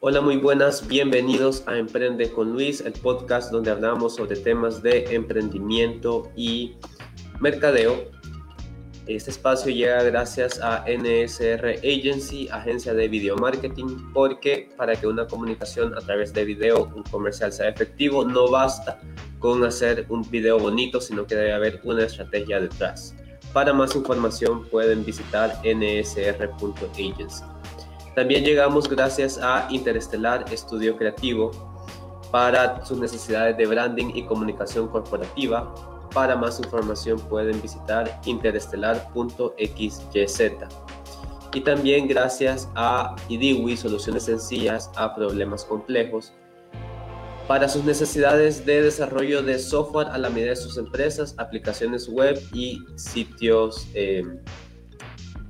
Hola, muy buenas, bienvenidos a Emprende con Luis, el podcast donde hablamos sobre temas de emprendimiento y mercadeo. Este espacio llega gracias a NSR Agency, agencia de video marketing, porque para que una comunicación a través de video, un comercial sea efectivo, no basta con hacer un video bonito, sino que debe haber una estrategia detrás. Para más información pueden visitar nsr.agency. También llegamos gracias a Interestelar Estudio Creativo para sus necesidades de branding y comunicación corporativa. Para más información pueden visitar interestelar.xyz. Y también gracias a IDIWI, soluciones sencillas a problemas complejos. Para sus necesidades de desarrollo de software a la medida de sus empresas, aplicaciones web y sitios, eh,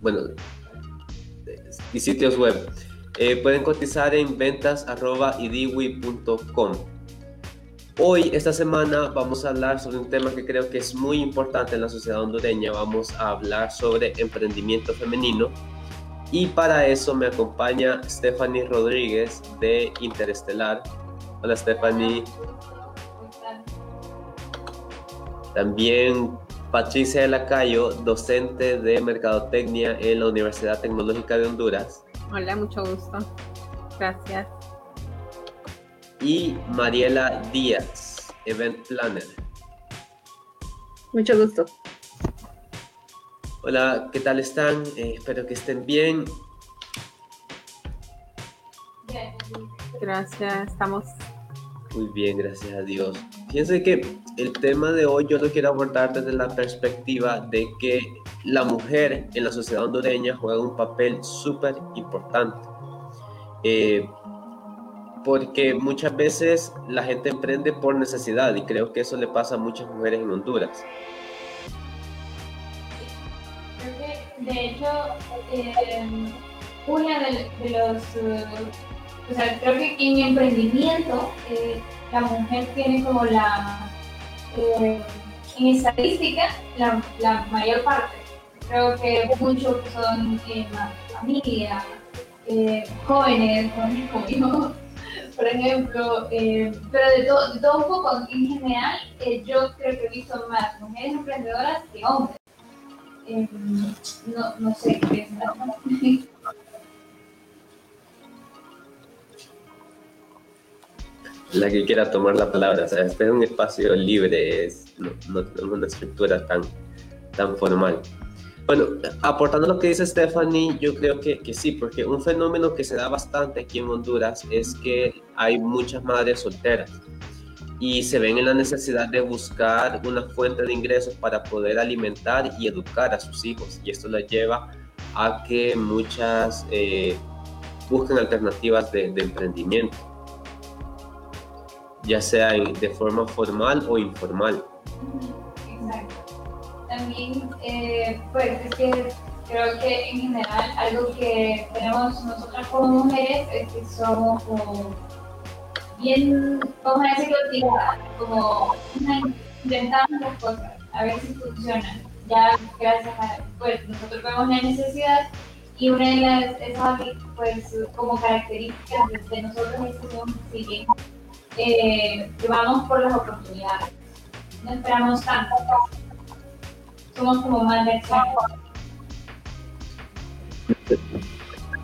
bueno, y sitios web. Eh, pueden cotizar en ventas.idiwi.com. Hoy, esta semana, vamos a hablar sobre un tema que creo que es muy importante en la sociedad hondureña. Vamos a hablar sobre emprendimiento femenino. Y para eso me acompaña Stephanie Rodríguez de Interestelar. Hola Stephanie. También Patricia de Lacayo, docente de Mercadotecnia en la Universidad Tecnológica de Honduras. Hola, mucho gusto. Gracias. Y Mariela Díaz, Event Planner. Mucho gusto. Hola, ¿qué tal están? Eh, espero que estén bien. Gracias, estamos. Muy bien, gracias a Dios. Fíjense que el tema de hoy yo lo quiero abordar desde la perspectiva de que la mujer en la sociedad hondureña juega un papel súper importante. Eh, porque muchas veces la gente emprende por necesidad y creo que eso le pasa a muchas mujeres en Honduras. Creo que, de hecho, eh, una de, los, eh, o sea, creo que en emprendimiento la mujer tiene como la, eh, en estadística, la, mayor parte. Creo que muchos son eh, familia, eh, jóvenes, yo, por ejemplo, eh, pero de todo, de un poco, en general, yo creo que he visto más mujeres emprendedoras que hombres. no, no sé qué la que quiera tomar la palabra. O sea, es un espacio libre, es, no, es una estructura tan, tan formal. Bueno, aportando lo que dice Stephanie, yo creo que, que, sí, porque un fenómeno que se da bastante aquí en Honduras es que hay muchas madres solteras y se ven en la necesidad de buscar una fuente de ingresos para poder alimentar y educar a sus hijos. Y esto les lleva a que muchas eh, busquen alternativas de, de emprendimiento ya sea de forma formal o informal. Exacto. También, eh, pues es que creo que en general algo que tenemos nosotras como mujeres es que somos como bien, vamos a decirlo, como intentamos las cosas, a ver si funcionan. Ya gracias a, pues nosotros vemos la necesidad y una de las, esas, pues, como características de, nosotros es que somos eh, vamos por las oportunidades. No esperamos tanto. Somos como más de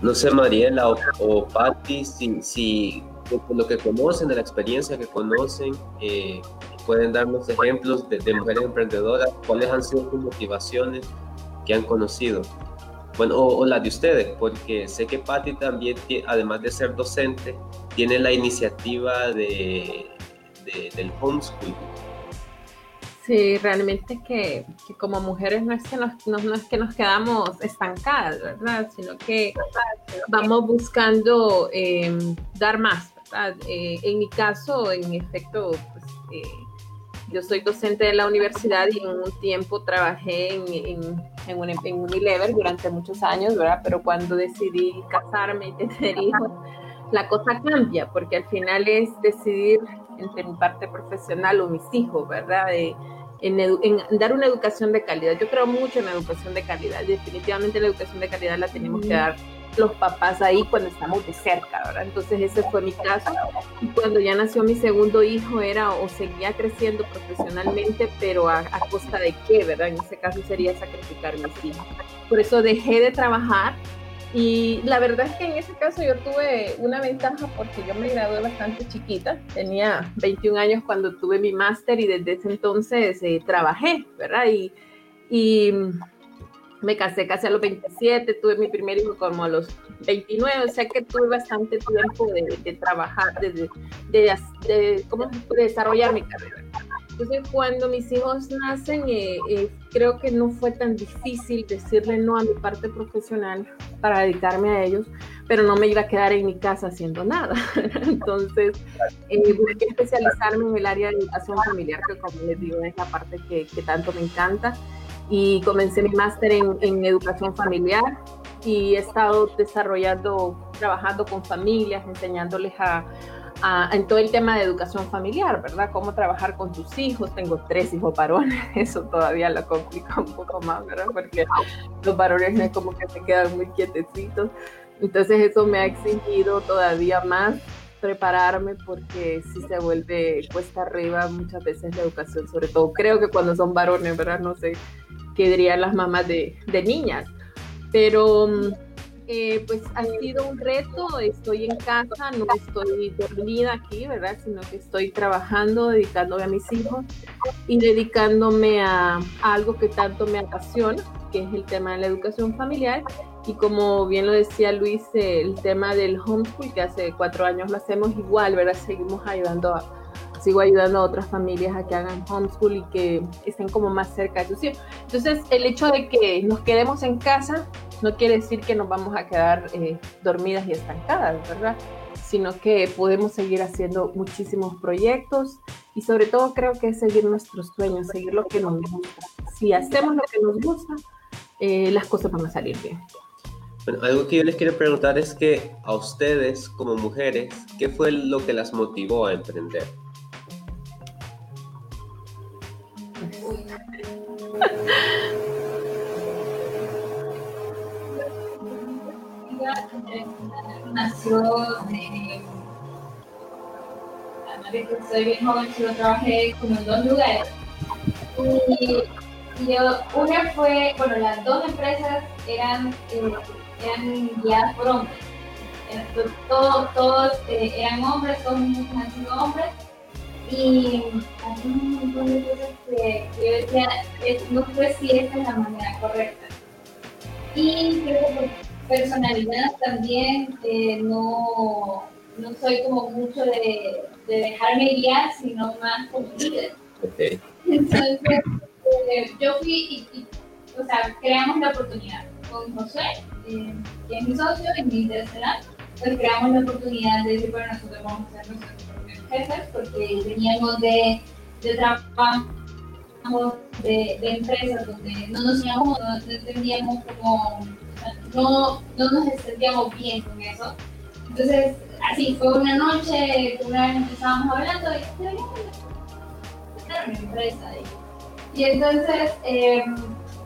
No sé, Mariela o, o Patti, si, si lo que conocen, de la experiencia que conocen, eh, pueden darnos ejemplos de, de, mujeres emprendedoras, cuáles han sido sus motivaciones que han conocido. Bueno, o, o las de ustedes, porque sé que Patti también, además de ser docente, tiene la iniciativa de, del homeschool. Sí, realmente que, como mujeres no es que nos, no, es que nos quedamos estancadas, ¿verdad? Sino que vamos buscando eh, dar más, ¿verdad? Eh, en mi caso, en efecto, pues, eh, yo soy docente de la universidad y en un tiempo trabajé en, en, en, en Unilever durante muchos años, ¿verdad? Pero cuando decidí casarme y tener hijos, la cosa cambia, porque al final es decidir entre mi parte profesional o mis hijos, ¿verdad? en, dar una educación de calidad. Yo creo mucho en la educación de calidad. Definitivamente la educación de calidad la tenemos que dar los papás ahí cuando estamos de cerca, ¿verdad? Entonces ese fue mi caso. Y cuando ya nació mi segundo hijo era o seguía creciendo profesionalmente, pero a, a costa de qué, ¿verdad? En ese caso sería sacrificar mis hijos. Por eso dejé de trabajar y la verdad es que en ese caso yo tuve una ventaja porque yo me gradué bastante chiquita, tenía 21 años cuando tuve mi máster y desde ese entonces eh, trabajé, ¿verdad? Y, y me casé casi a los 27, tuve mi primer hijo como a los 29, o sea que tuve bastante tiempo de, de trabajar, de, de, de, ¿cómo desarrollar mi carrera. Entonces, cuando mis hijos nacen, eh, eh, creo que no fue tan difícil decirle no a mi parte profesional para dedicarme a ellos, pero no me iba a quedar en mi casa haciendo nada. Entonces, eh, busqué especializarme en el área de educación familiar, que como les digo, es la parte que, que tanto me encanta. Y comencé mi máster en, en educación familiar y he estado desarrollando, trabajando con familias, enseñándoles a en todo el tema de educación familiar, ¿verdad? Cómo trabajar con tus hijos. Tengo tres hijos varones, eso todavía lo complica un poco más, ¿verdad? Porque los varones no es como que se quedan muy quietecitos. Entonces eso me ha exigido todavía más prepararme porque si se vuelve cuesta arriba muchas veces la educación, sobre todo creo que cuando son varones, ¿verdad? No sé qué dirían las mamás de, de niñas, pero mm, eh, pues ha sido un reto, estoy en casa, no estoy dormida aquí, ¿verdad? Sino que estoy trabajando, dedicándome a mis hijos y dedicándome a, algo que tanto me apasiona, que es el tema de la educación familiar. Y como bien lo decía Luis, el tema del homeschool, que hace cuatro años lo hacemos igual, ¿verdad? Seguimos ayudando a, sigo ayudando a otras familias a que hagan homeschool y que estén como más cerca de sus hijos. Entonces, el hecho de que nos quedemos en casa no quiere decir que nos vamos a quedar eh, dormidas y estancadas, ¿verdad? Sino que podemos seguir haciendo muchísimos proyectos y sobre todo creo que es seguir nuestros sueños, seguir lo que nos gusta. Si hacemos lo que nos gusta, eh, las cosas van a salir bien. Bueno, algo que yo les quiero preguntar es que a ustedes como mujeres, ¿qué fue lo que las motivó a emprender? nació de. Además de que soy bien joven, solo trabajé como en dos lugares. Y, yo, una fue, bueno, las dos empresas eran, eh, eran guiadas por hombres. Todos, todos eh, eran hombres, todos han sido hombres. Y hay un montón de cosas que, yo decía, no sé si esta es la manera correcta. Y creo que personalidad también eh, no, no soy como mucho de, de, dejarme guiar, sino más como líder. Entonces, eh, yo fui y, o sea, creamos la oportunidad con José, eh, que es mi socio y mi interestelar, pues creamos la oportunidad de decir, bueno, nosotros vamos a ser nuestros propios jefes, porque veníamos de, de trabajo de, empresas donde no nos no entendíamos como no, no nos sentíamos bien con eso. Entonces, así, fue una noche, una vez estábamos hablando y una empresa. Y, y entonces, eh,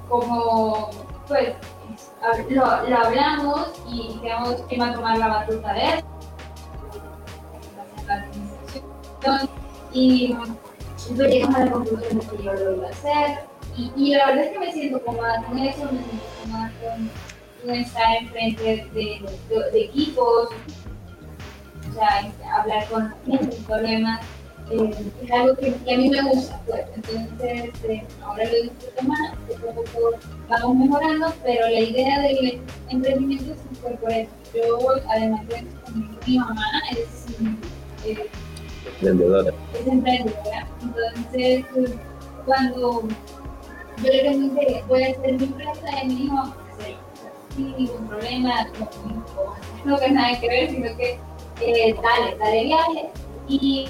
como, pues, lo, lo, hablamos y quedamos que iba a tomar la batuta de él. Y pues, llegamos a la conclusión de que yo lo iba a hacer. Y, y la verdad es que me siento cómoda con eso, me siento cómoda con estar enfrente de, de, equipos, o sea, hablar con gente problemas, eh, es algo que, que, a mí me gusta, pues. Entonces, eh, ahora lo disfruto más, poco a poco vamos mejorando, pero la idea del emprendimiento es por eso. Yo, además de mi mamá es eh, emprendedora. Es emprendedora. Entonces, cuando yo le pregunté, voy a hacer mi empresa, y me dijo, ningún problema, no, no, nada que ver, sino que eh, dale, dale viaje. Y,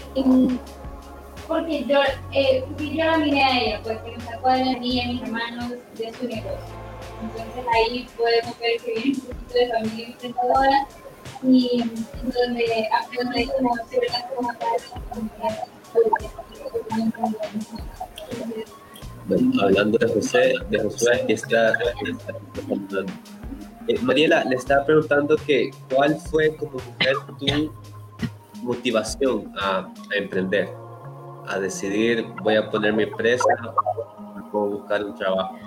porque yo, eh, yo la miré a ella, pues que nos sacó de mí y a mis hermanos de su negocio. Entonces ahí podemos ver que viene un poquito de familia emprendedora y donde aprende como ciertas bueno, hablando de José, de Josué, está, Eh, Mariela, le estaba preguntando que cuál fue como mujer tu motivación a, emprender, a decidir voy a poner mi empresa o buscar un trabajo.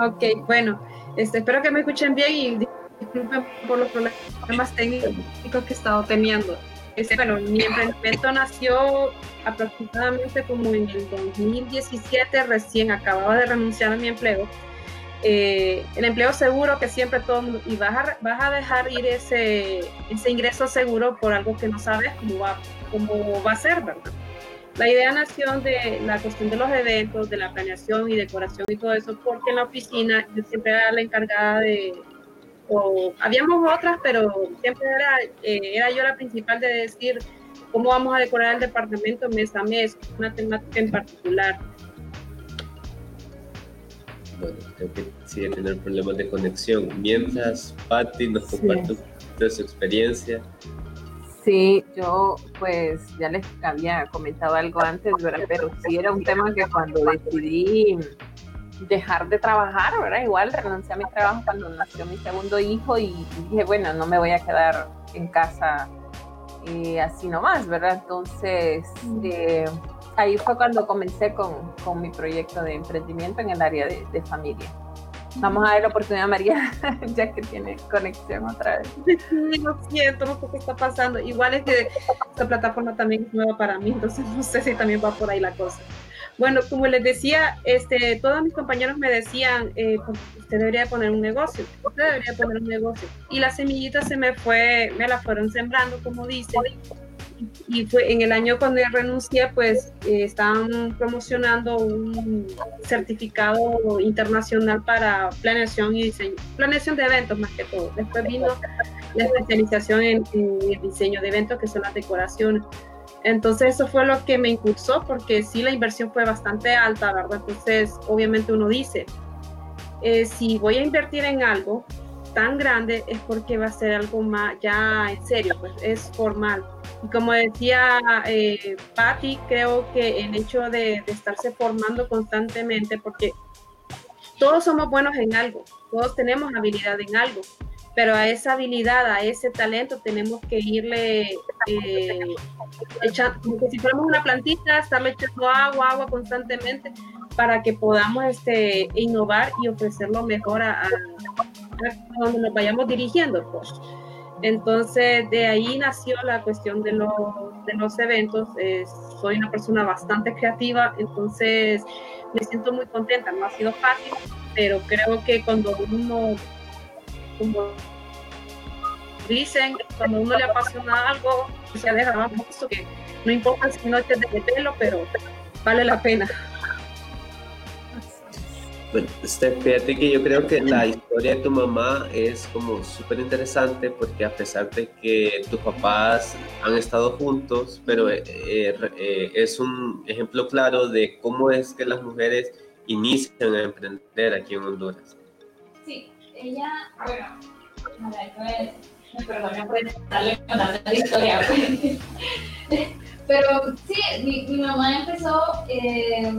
Ok, bueno, este, espero que me escuchen bien y disculpen por los problemas técnicos que he estado teniendo. Este, bueno, mi emprendimiento nació aproximadamente como en el 2017, recién acababa de renunciar a mi empleo. Eh, el empleo seguro que siempre todo y vas a, vas a dejar ir ese, ese ingreso seguro por algo que no sabes cómo va, cómo va a ser, ¿verdad? La idea nació de la cuestión de los eventos, de la planeación y decoración y todo eso, porque en la oficina yo siempre era la encargada de, o habíamos otras, pero siempre era, eh, era yo la principal de decir cómo vamos a decorar el departamento mes a mes, una temática en particular. Bueno, creo que sigue tener problemas de conexión. Mientras Patti nos comparte de su experiencia. Sí, yo pues ya les había comentado algo antes, ¿verdad? Pero sí era un tema que cuando decidí dejar de trabajar, ¿verdad? Igual renuncié a mi trabajo cuando nació mi segundo hijo y, dije, bueno, no me voy a quedar en casa eh, así nomás, ¿verdad? Entonces, eh, ahí fue cuando comencé con, con, mi proyecto de emprendimiento en el área de, de familia. Vamos a ver la oportunidad, María, ya que tiene conexión otra vez. Sí, lo siento, no sé qué está pasando. Igual es que esta plataforma también es nueva para mí, entonces no sé si también va por ahí la cosa. Bueno, como les decía, este, todos mis compañeros me decían, eh, pues, usted debería poner un negocio, usted debería poner un negocio. Y la semillita se me fue, me la fueron sembrando, como dicen. Y fue en el año cuando renuncié, pues eh, estaban promocionando un certificado internacional para planeación y diseño, planeación de eventos más que todo. Después vino la especialización en, en el diseño de eventos, que son las decoraciones. Entonces eso fue lo que me impulsó porque sí la inversión fue bastante alta, ¿verdad? Entonces obviamente uno dice, eh, si voy a invertir en algo tan grande es porque va a ser algo más ya en serio, pues es formal. Y como decía eh, Patti, creo que el hecho de, de estarse formando constantemente, porque todos somos buenos en algo, todos tenemos habilidad en algo, pero a esa habilidad, a ese talento tenemos que irle eh, echando, como si fuéramos una plantita, estarle echando agua, agua constantemente para que podamos este, innovar y ofrecer lo mejor a, a, donde nos vayamos dirigiendo. Pues. Entonces, de ahí nació la cuestión de los, de los eventos. Eh, soy una persona bastante creativa, entonces me siento muy contenta. No ha sido fácil, pero creo que cuando uno como dicen, cuando uno le apasiona algo, se deja más que no importa si no estés de pelo, pero vale la pena. Bueno, este, fíjate que yo creo que la historia de tu mamá es como súper interesante porque a pesar de que tus papás han estado juntos, pero eh, eh, es un ejemplo claro de cómo es que las mujeres inician a emprender aquí en Honduras. Sí, ella, bueno, perdón, puede darle la historia. Pero sí, mi, mi mamá empezó, eh,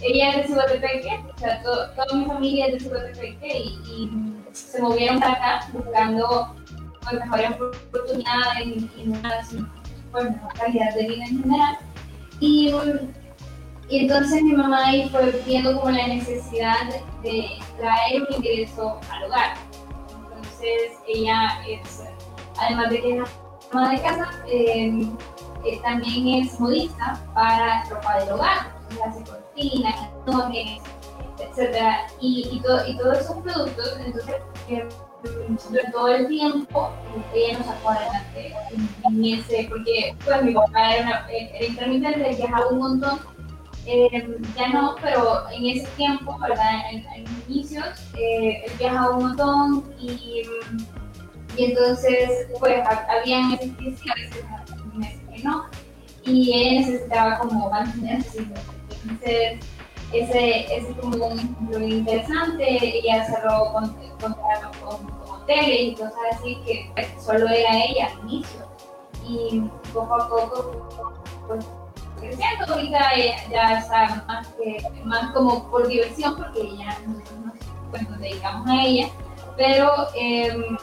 ella es de Cihuatepeque, o sea, to, toda mi familia es de Cihuatepeque y, y se movieron para acá buscando pues, mejores oportunidades y, más, pues, mejor calidad de vida en general. Y, y entonces mi mamá ahí fue viendo como la necesidad de, traer un ingreso al hogar. Entonces ella es, además de que es ama de casa, eh, eh, también es modista para ropa del hogar, etcétera, y, y, to, y, todos esos productos, entonces eh, todo el tiempo ella nos sacó adelante en, ese, porque pues mi papá era, una, era intermitente, viajaba un montón eh, ya no, pero en ese tiempo, ¿verdad? En, en inicios, eh, él viajaba un montón y, y entonces, pues, había meses que no, y él necesitaba como mantenerse. Entonces, ese, ese como un ejemplo interesante, ella cerró con, con, con, con hoteles y cosas así que solo era ella al inicio. Y poco a poco, pues, creciendo. Ahorita ya está más, que, más como por diversión, porque nosotros nos, pues, nos dedicamos a ella. pero em,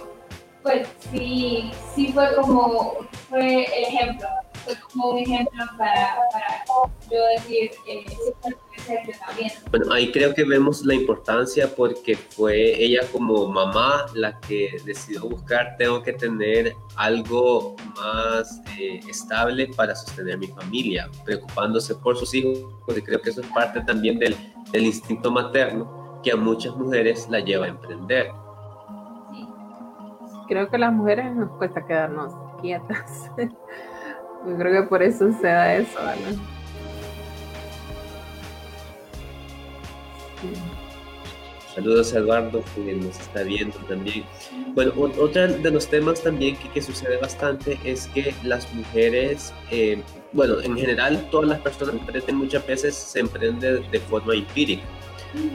pues sí, sí fue como, fue el ejemplo, fue como un ejemplo para, para yo decir, eh. Bueno, ahí creo que vemos la importancia porque fue ella como mamá la que decidió buscar, tengo que tener algo más eh, estable para sostener mi familia, preocupándose por sus hijos, porque creo que eso es parte también del, del instinto materno que a muchas mujeres la lleva a emprender creo que las mujeres nos cuesta quedarnos quietas. Yo creo que por eso se da eso, ¿verdad? Saludos a Eduardo, que nos está viendo también. Bueno, otro de los temas también que, que sucede bastante es que las mujeres, eh, bueno, en general todas las personas emprenden muchas veces se emprende de forma empírica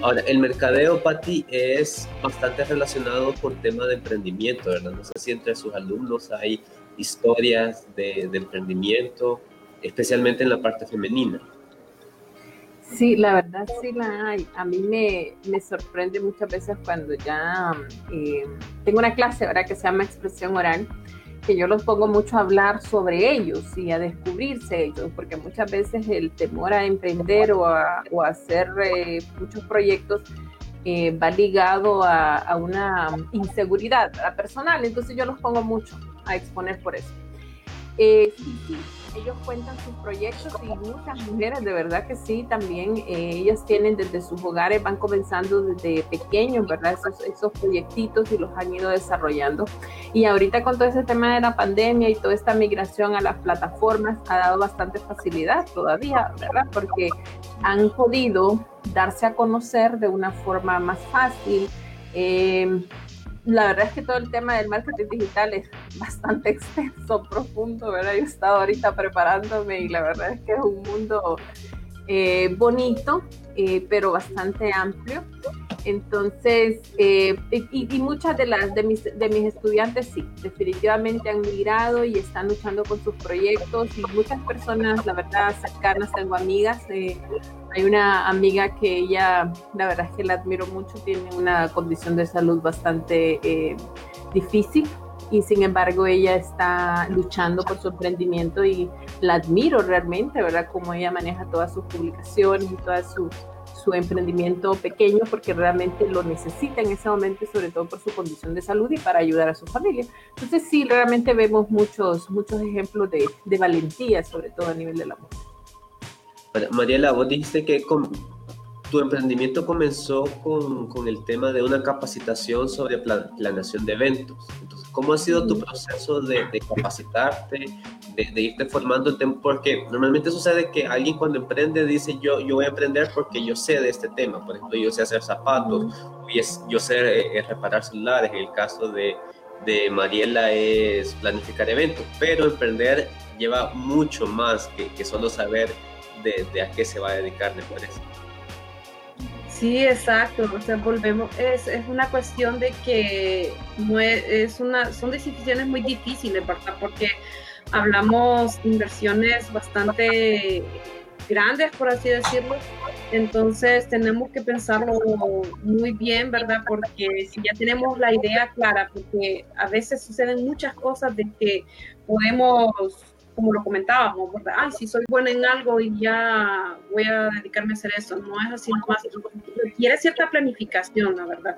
Ahora, el mercadeo, Patti, es bastante relacionado con tema de emprendimiento, ¿verdad? No sé si entre sus alumnos hay historias de, emprendimiento, especialmente en la parte femenina. Sí, la verdad sí la hay. A mí me, me sorprende muchas veces cuando ya eh, tengo una clase ahora que se llama expresión oral que yo los pongo mucho a hablar sobre ellos y a descubrirse ellos, porque muchas veces el temor a emprender o a, hacer eh, muchos proyectos eh, va ligado a, una inseguridad personal, entonces yo los pongo mucho a exponer por eso. Eh, ellos cuentan sus proyectos y muchas mujeres, de verdad que sí, también eh, ellas tienen desde sus hogares, van comenzando desde pequeños, ¿verdad? Esos, esos proyectitos y los han ido desarrollando. Y ahorita con todo ese tema de la pandemia y toda esta migración a las plataformas ha dado bastante facilidad todavía, ¿verdad? Porque han podido darse a conocer de una forma más fácil. Eh, la verdad es que todo el tema del marketing digital es bastante extenso, profundo, ¿verdad? Yo he estado ahorita preparándome y la verdad es que es un mundo eh, bonito, eh, pero bastante amplio. Entonces, eh, y, muchas de las de mis, de mis estudiantes sí, definitivamente han migrado y están luchando con sus proyectos y muchas personas, la verdad, cercanas, tengo amigas, hay una amiga que ella, la verdad es que la admiro mucho, tiene una condición de salud bastante eh, difícil y sin embargo ella está luchando por su emprendimiento y la admiro realmente, ¿verdad? Como ella maneja todas sus publicaciones y todo su, su emprendimiento pequeño porque realmente lo necesita en ese momento y sobre todo por su condición de salud y para ayudar a su familia. Entonces sí, realmente vemos muchos, muchos ejemplos de, de valentía, sobre todo a nivel de la mujer. Mariela, vos dijiste que tu emprendimiento comenzó con, el tema de una capacitación sobre planeación de eventos. Entonces, ¿cómo ha sido tu proceso de, capacitarte, de, irte formando? Porque normalmente sucede que alguien cuando emprende dice, yo, yo voy a emprender porque yo sé de este tema. Por ejemplo, yo sé hacer zapatos, yo sé eh, eh, reparar celulares. En el caso de, de Mariela es planificar eventos, pero emprender lleva mucho más que, que solo saber de, a qué se va a dedicar, ¿me parece? Sí, exacto. O sea, volvemos, es, es una cuestión de que no es, una, son decisiones muy difíciles, ¿verdad? Porque hablamos inversiones bastante grandes, por así decirlo. Entonces tenemos que pensarlo muy bien, ¿verdad? Porque si ya tenemos la idea clara, porque a veces suceden muchas cosas de que podemos como lo comentábamos, ¿verdad? Ay, si soy buena en algo y ya voy a dedicarme a hacer eso. No es así nomás. Requiere cierta planificación, la verdad.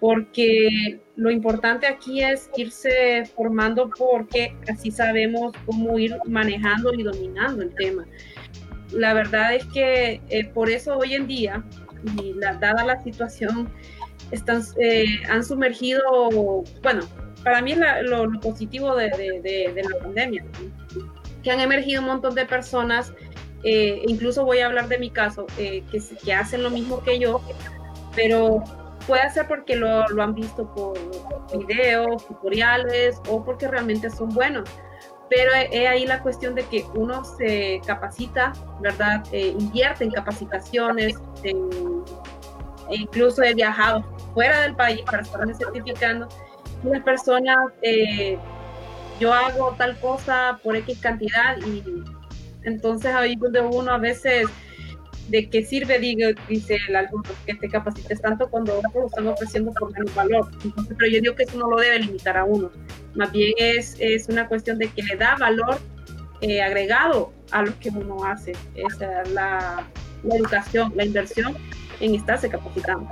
Porque lo importante aquí es irse formando porque así sabemos cómo ir manejando y dominando el tema. La verdad es que eh, por eso hoy en día, y la, dada la situación, están, eh, han sumergido, bueno, para mí es lo, positivo de, de, de, la pandemia, que han emergido un montón de personas, eh, incluso voy a hablar de mi caso, eh, que, que, hacen lo mismo que yo, pero puede ser porque lo, lo han visto por videos, tutoriales o porque realmente son buenos. Pero es ahí la cuestión de que uno se capacita, ¿verdad? Eh, invierte en capacitaciones, e incluso he viajado fuera del país para estarme certificando. Las personas yo hago tal cosa por X cantidad y entonces ahí donde uno a veces de qué sirve, dice el álbum, que te capacites tanto cuando lo están ofreciendo por menos valor. Entonces, pero yo digo que eso no lo debe limitar a uno. Más bien es, es una cuestión de que le da valor eh, agregado a lo que uno hace. Esa es la, la educación, la inversión en estarse capacitando.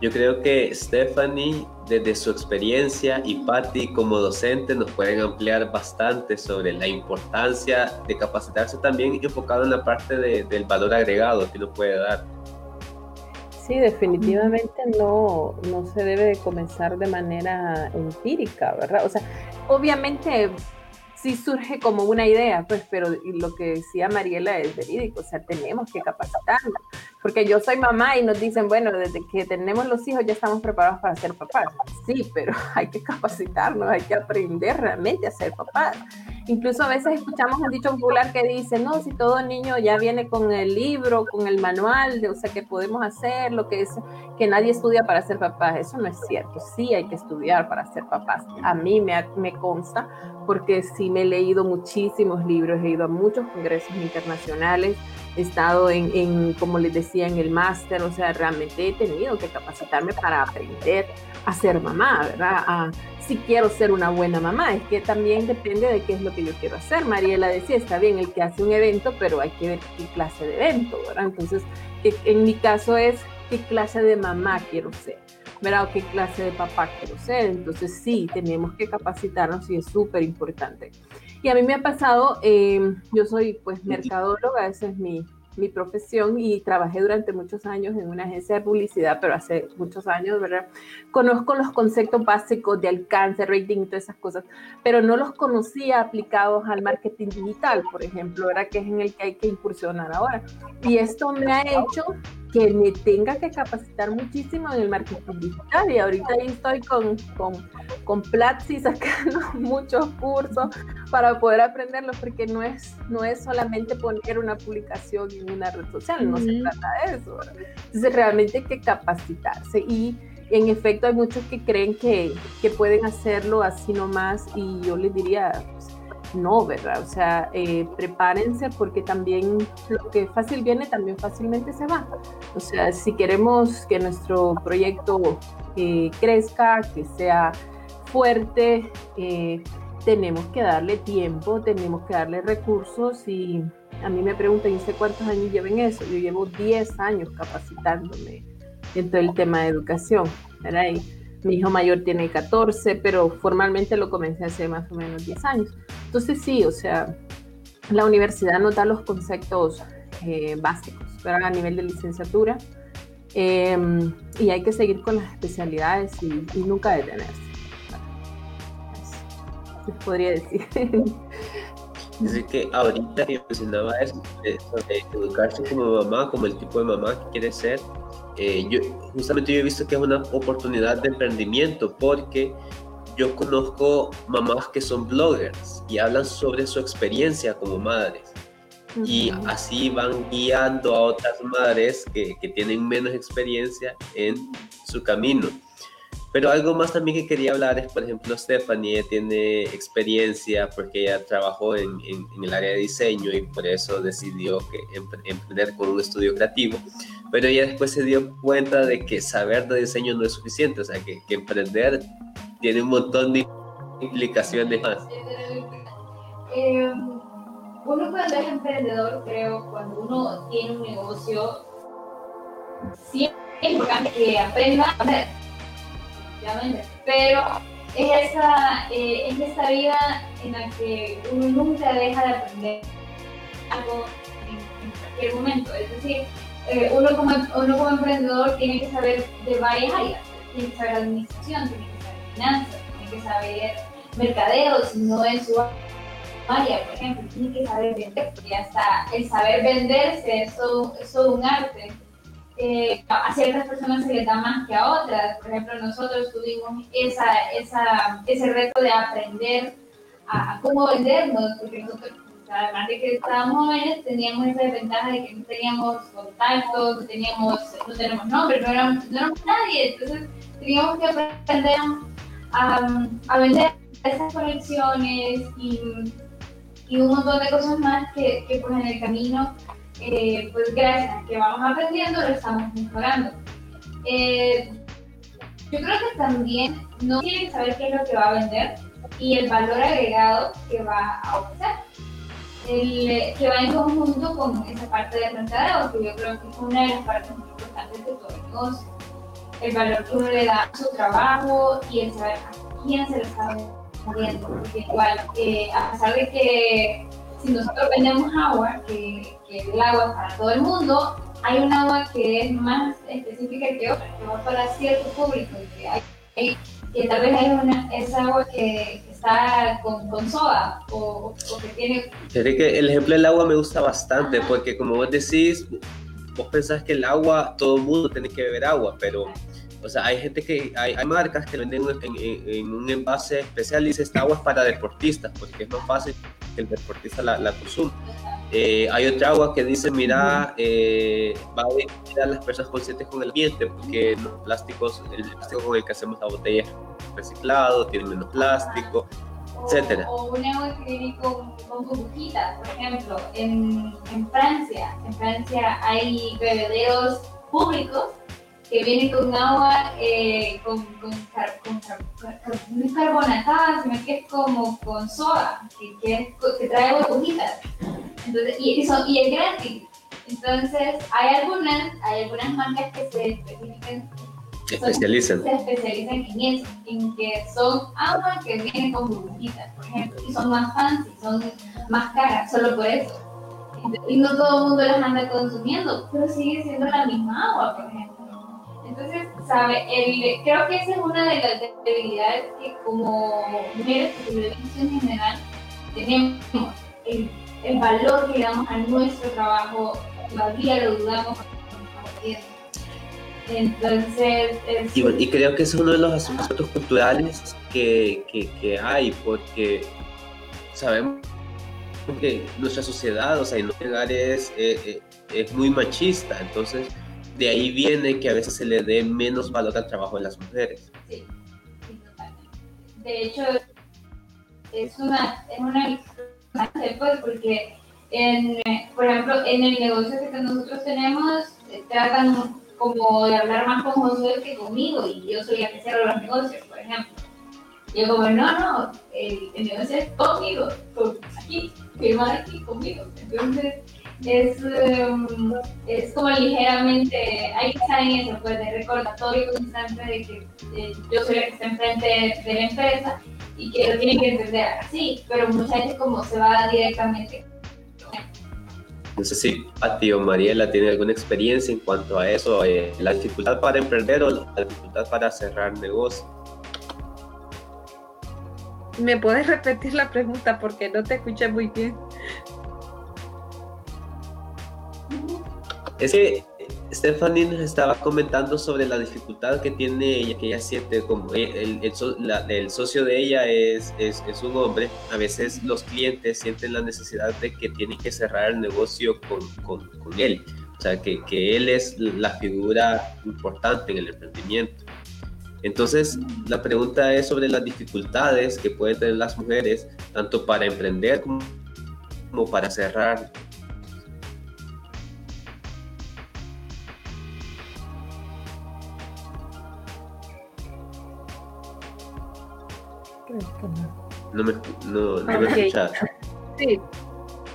Yo creo que Stephanie, desde su experiencia, y Patty como docente nos pueden ampliar bastante sobre la importancia de capacitarse también enfocado en la parte del valor agregado que nos puede dar. Sí, definitivamente no, no se debe comenzar de manera empírica, ¿verdad? O sea, obviamente sí surge como una idea, pues, pero lo que decía Mariela es verídico, o sea, tenemos que capacitarnos, porque yo soy mamá y nos dicen, bueno, desde que tenemos los hijos ya estamos preparados para ser papás. Sí, pero hay que capacitarnos, hay que aprender realmente a ser papás. Incluso a veces escuchamos un dicho popular que dice, no, si todo niño ya viene con el libro, con el manual, de, o sea, que podemos hacer, lo que es, que nadie estudia para ser papás. Eso no es cierto, sí hay que estudiar para ser papás. A mí me, me consta, porque sí me he leído muchísimos libros, he ido a muchos congresos internacionales, he estado en, como les decía, en el máster, o sea, realmente he tenido que capacitarme para aprender a ser mamá, ¿verdad? Si quiero ser una buena mamá, es que también depende de qué es lo que yo quiero hacer. Mariela decía, está bien el que hace un evento, pero hay que ver qué clase de evento, ¿verdad? Entonces, en mi caso es qué clase de mamá quiero ser. ¿verdad? Qué clase de papá quiero ser. Entonces sí, tenemos que capacitarnos y es súper importante. Y a mí me ha pasado, eh, yo soy pues mercadóloga, ese es mi, mi profesión y trabajé durante muchos años en una agencia de publicidad, pero hace muchos años, ¿verdad? Conozco los conceptos básicos de alcance, rating y todas esas cosas, pero no los conocía aplicados al marketing digital, por ejemplo, ¿verdad? Que es en el que hay que incursionar ahora. Y esto me ha hecho que me tenga que capacitar muchísimo en el marketing digital. Y ahorita ahí estoy con, con, con Platzi sacando muchos cursos para poder aprenderlo porque no es, no es solamente poner una publicación en una red social, no se trata de eso. Entonces realmente hay que capacitarse. Y en efecto hay muchos que creen que, que pueden hacerlo así nomás y yo les diría, no, ¿verdad? O sea, eh, prepárense porque también lo que fácil viene también fácilmente se va. O sea, si queremos que nuestro proyecto eh, crezca, que sea fuerte, eh, tenemos que darle tiempo, tenemos que darle recursos y a mí me preguntan, ¿y sé cuántos años lleven eso? Yo llevo 10 años capacitándome en todo el tema de educación, ¿verdad? Mi hijo mayor tiene 14, pero formalmente lo comencé hace más o menos 10 años. Entonces sí, o sea, la universidad nos da los conceptos eh, básicos, pero a nivel de licenciatura. Em, y hay que seguir con las especialidades y, nunca detenerse. Eso, podría decir. Así que ahorita que mencionaba eso, educarse como mamá, como el tipo de mamá que quiere ser, eh, yo justamente yo he visto que es una oportunidad de emprendimiento porque yo conozco mamás que son bloggers y hablan sobre su experiencia como madres. Y así van guiando a otras madres que, que, tienen menos experiencia en su camino. Pero algo más también que quería hablar es, por ejemplo, Stephanie tiene experiencia porque ella trabajó en, en, el área de diseño y por eso decidió que emprender con un estudio creativo. Pero ella después se dio cuenta de que saber de diseño no es suficiente, o sea, que, emprender tiene un montón de implicaciones más. Eh, uno cuando es emprendedor, creo, cuando uno tiene un negocio, siempre es importante que aprenda a hacer. Pero es esa, eh, es esa vida en la que uno nunca deja de aprender algo en, cualquier momento. Es decir, eh, uno, como, uno como emprendedor tiene que saber de varias áreas. Tiene que saber administración, tiene finanzas, tiene que saber mercadeo, si no es su área, por ejemplo, tiene que saber vender, porque hasta el saber venderse es todo, es todo un arte. Eh, a ciertas personas se les da más que a otras. Por ejemplo, nosotros tuvimos esa, esa, ese reto de aprender a, cómo vendernos, porque nosotros, además de que estábamos jóvenes, teníamos esa desventaja de que no teníamos contactos, no, teníamos, no tenemos nombre, no éramos, no nadie. Entonces, teníamos que aprender a, vender esas conexiones y, un montón de cosas más que, que pues en el camino eh, pues gracias a que vamos aprendiendo, lo estamos mejorando. Eh, yo creo que también no quieren saber qué es lo que va a vender y el valor agregado que va a ofrecer. El, que va en conjunto con esa parte de mercadeo, que yo creo que es una de las partes más importantes de todo el negocio. El valor que uno le da a su trabajo y el saber a quién se lo está vendiendo. Porque igual, eh, a pesar de que si nosotros vendemos agua, que, que el agua es para todo el mundo, hay un agua que es más específica que otra, que va para cierto público, que, hay, que tal vez hay una, es agua que está con, con soda o, o, que tiene... que el ejemplo del agua me gusta bastante porque como vos decís, vos pensás que el agua, todo el mundo tiene que beber agua, pero... O sea, hay gente que, hay, hay marcas que venden en, en, en, un envase especial y dice esta agua es para deportistas, porque es más fácil que el deportista la, la consuma. Eh, hay otra agua que dice, mira, eh, va a ayudar a las personas conscientes con el ambiente, porque los plásticos, el plástico con el que hacemos la botella es reciclado, tiene menos plástico, etcétera. O, un agua que viene con, con burbujitas, por ejemplo, en, en, Francia. En Francia hay bebederos públicos que vienen con agua eh, con, con, car, con, car, es carbonatada, sino que es como con soda, que, que, que trae burbujitas. Entonces, y, y es gratis. Entonces, hay algunas, hay algunas marcas que se especifican especializan. se especializan en eso, en que son agua que vienen con burbujitas, por ejemplo, y son más fancy, son más caras, solo por eso. Y no todo el mundo las anda consumiendo, pero sigue siendo la misma agua, por ejemplo. Entonces, ¿sabe? El, creo que esa es una de las debilidades que como mujeres, en general, tenemos. El, el valor que damos a nuestro trabajo, todavía lo dudamos entonces, es... y, y, creo que es uno de los aspectos culturales que, que, que, hay, porque sabemos que nuestra sociedad, o sea, en los lugares eh, eh, es muy machista, entonces de ahí viene que a veces se le dé menos valor al trabajo de las mujeres. Sí, sí totalmente. De hecho, es una, es una pues, porque, en, por ejemplo, en el negocio que nosotros tenemos, eh, tratan como de hablar más con Josué que conmigo, y yo soy la que cierro los negocios, por ejemplo. Y yo como, no, no, el, negocio es conmigo, con, aquí, firmar aquí conmigo. Entonces, es, um, es como ligeramente, hay que estar en eso, pues, de recordatorio constante de que eh, yo soy la que está enfrente de, de la empresa y que lo tienen que entender así, pero mucha gente como se va directamente. No sé si Pati o Mariela tiene alguna experiencia en cuanto a eso, eh, la dificultad para emprender o la dificultad para cerrar negocio. ¿Me puedes repetir la pregunta porque no te escuché muy bien? Es que Stephanie nos estaba comentando sobre la dificultad que tiene ella, que ella siente como el, el, la, el socio de ella es, es, es, un hombre. A veces los clientes sienten la necesidad de que tienen que cerrar el negocio con, con, con él. O sea, que, que, él es la figura importante en el emprendimiento. Entonces, la pregunta es sobre las dificultades que pueden tener las mujeres, tanto para emprender como, como para cerrar No me, no, no okay. me Sí,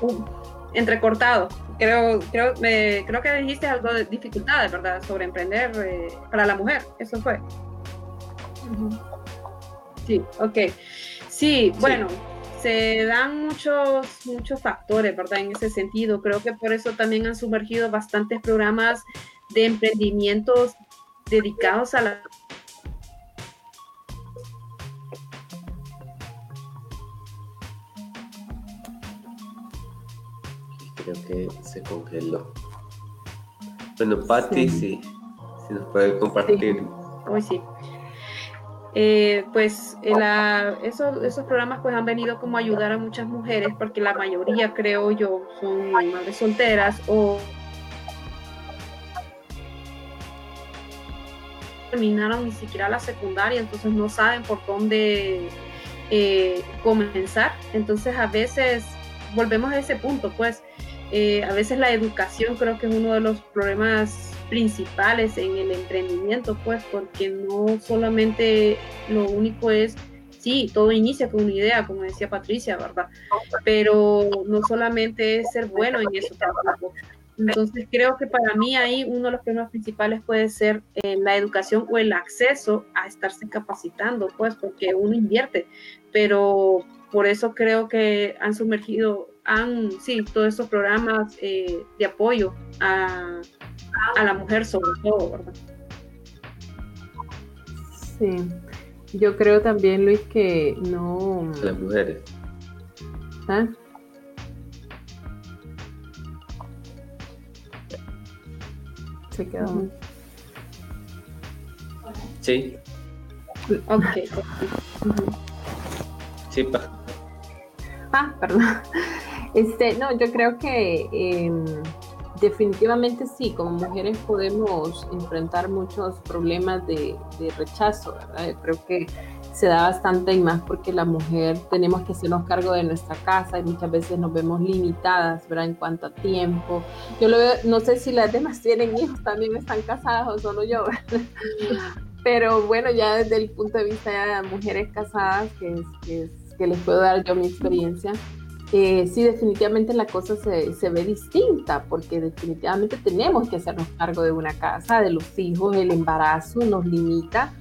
uh, entrecortado. Creo, creo, me, creo que dijiste algo de dificultades, ¿verdad? Sobre emprender eh, para la mujer. Eso fue. Uh -huh. Sí, ok. Sí, bueno, sí. se dan muchos, muchos factores, ¿verdad? En ese sentido. Creo que por eso también han sumergido bastantes programas de emprendimientos dedicados a la que se congeló. Bueno, Patti, sí. sí, si nos puede compartir. Hoy sí. Eh, pues la, esos, esos programas pues han venido como a ayudar a muchas mujeres porque la mayoría creo yo son madres solteras o terminaron ni siquiera la secundaria entonces no saben por dónde eh, comenzar entonces a veces volvemos a ese punto pues Eh, a veces la educación creo que es uno de los problemas principales en el emprendimiento, pues, porque no solamente lo único es, sí, todo inicia con una idea, como decía Patricia, ¿verdad? Pero no solamente es ser bueno en eso tampoco. Entonces creo que para mí ahí uno de los problemas principales puede ser eh, la educación o el acceso a estarse capacitando, pues porque uno invierte, pero por eso creo que han sumergido, han, sí, todos esos programas eh, de apoyo a, a la mujer sobre todo, ¿verdad? Sí, yo creo también, Luis, que no... Las mujeres. ¿Ah? Se quedó. Sí, Ok. sí, pa. Ah, perdón. Este, no, yo creo que em, definitivamente sí, como mujeres podemos enfrentar muchos problemas de, de rechazo, ¿verdad? Yo creo que se da bastante y más porque la mujer tenemos que hacernos cargo de nuestra casa y muchas veces nos vemos limitadas, ¿verdad? En cuanto a tiempo. Yo lo veo, no sé si las demás tienen hijos, también están casadas o solo yo, ¿verdad? Pero bueno, ya desde el punto de vista de mujeres casadas, que, es, que, es, que les puedo dar yo mi experiencia, eh, sí, definitivamente la cosa se, se, ve distinta, porque definitivamente tenemos que hacernos cargo de una casa, de los hijos, el embarazo nos limita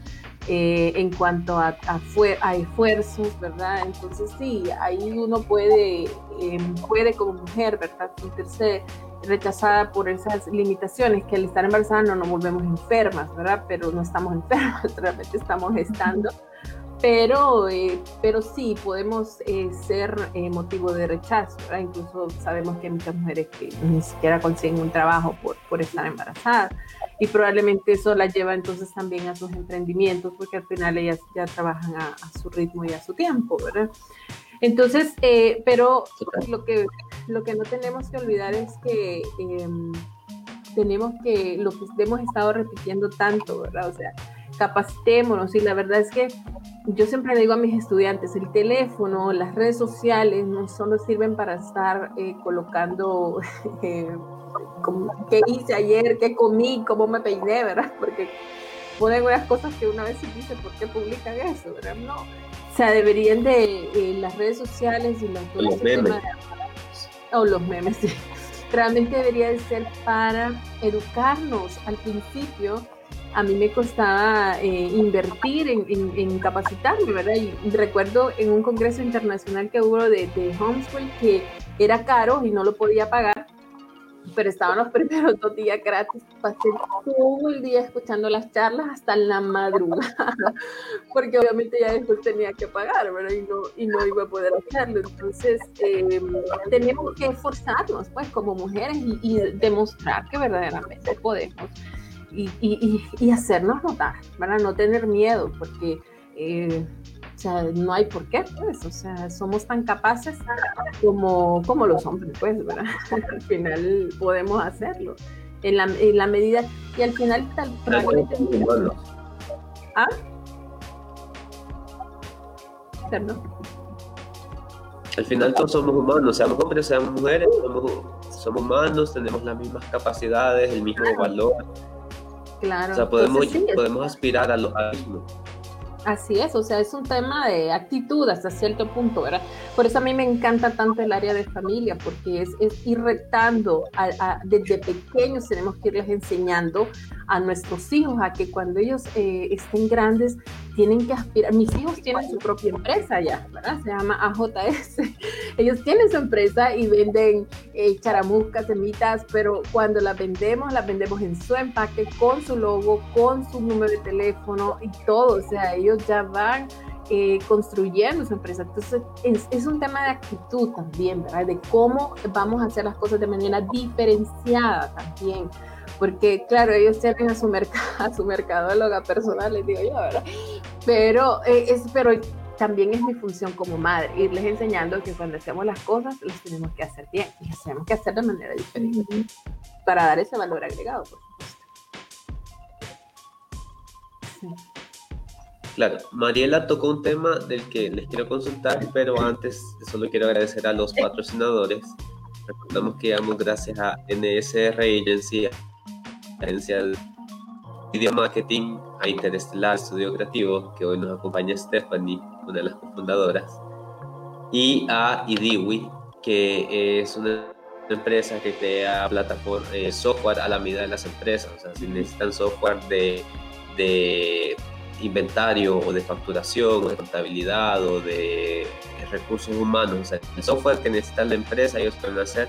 eh, en cuanto a, a, a, esfuerzos, ¿verdad? Entonces sí, ahí uno puede, eh, puede como mujer, ¿verdad? Sentirse rechazada por esas limitaciones, que al estar embarazada no nos volvemos enfermas, ¿verdad? Pero no estamos enfermas, realmente estamos gestando pero, eh, pero sí podemos eh, ser eh, motivo de rechazo, ¿verdad? Incluso sabemos que hay muchas mujeres que ni siquiera consiguen un trabajo por, por estar embarazadas y probablemente eso las lleva entonces también a sus emprendimientos porque al final ellas ya trabajan a, a su ritmo y a su tiempo, ¿verdad? Entonces, eh, pero lo que, lo que no tenemos que olvidar es que em, tenemos que, lo que hemos estado repitiendo tanto, ¿verdad? O sea, capacitémonos y la verdad es que yo siempre le digo a mis estudiantes, el teléfono, las redes sociales no solo sirven para estar eh, colocando eh, qué hice ayer, qué comí, cómo me peiné, ¿verdad? Porque ponen unas cosas que una vez se dice, ¿por qué publican eso? ¿verdad? No. O sea, deberían de eh, las redes sociales y los, los memes. De, o los memes, sí. Realmente debería de ser para educarnos al principio a mí me costaba eh, invertir en, en, en, capacitarme, ¿verdad? Y recuerdo en un congreso internacional que hubo de, de homeschool que era caro y no lo podía pagar, pero estaban los primeros dos días gratis. Pasé todo el día escuchando las charlas hasta la madrugada, porque obviamente ya después tenía que pagar, ¿verdad? Y no, y no iba a poder hacerlo. Entonces, eh, tenemos que esforzarnos, pues, como mujeres y, y demostrar que verdaderamente podemos y, y, y, hacernos notar, ¿verdad? No tener miedo, porque eh, o sea, no hay por qué, pues, o sea, somos tan capaces como, como los hombres, pues, ¿verdad? al final podemos hacerlo, en la, en la medida, y al final tal. ¿Ah? Perdón. Al final todos somos humanos, seamos hombres, seamos mujeres, somos, somos humanos, tenemos las mismas capacidades, el mismo valor. Claro. O sea, podemos, Entonces, sí, podemos aspirar a lo mismo. Así es, o sea, es un tema de actitud hasta cierto punto, ¿verdad? Por eso a mí me encanta tanto el área de familia, porque es, es ir retando, a, a, desde pequeños tenemos que irles enseñando a nuestros hijos a que cuando ellos eh, estén grandes tienen que aspirar. Mis hijos tienen su propia empresa ya, ¿verdad? Se llama AJS. Ellos tienen su empresa y venden eh, charamuscas, semitas, pero cuando las vendemos, las vendemos en su empaque, con su logo, con su número de teléfono y todo. O sea, ellos ya van eh, construyendo su empresa. Entonces, es, es, un tema de actitud también, ¿verdad? De cómo vamos a hacer las cosas de manera diferenciada también. Porque, claro, ellos tienen a su, merc a su mercadóloga personal, les digo yo, ¿verdad? Pero, eh, es, pero también es mi función como madre, irles enseñando que cuando hacemos las cosas, las tenemos que hacer bien y las tenemos que hacer de manera diferente uh -huh. para dar ese valor agregado, por supuesto. Sí. Claro, Mariela tocó un tema del que les quiero consultar, pero antes solo quiero agradecer a los patrocinadores. recordamos que llegamos gracias a NSR Agency, de Media Marketing, a Interestelar Estudio Creativo, que hoy nos acompaña Stephanie, una de las fundadoras, y a IDIWI, que es una empresa que crea plataforma, eh, software a la medida de las empresas. O sea, si necesitan software de, de inventario o de facturación o de contabilidad o de recursos humanos, o sea, el software que necesita la empresa, ellos pueden hacer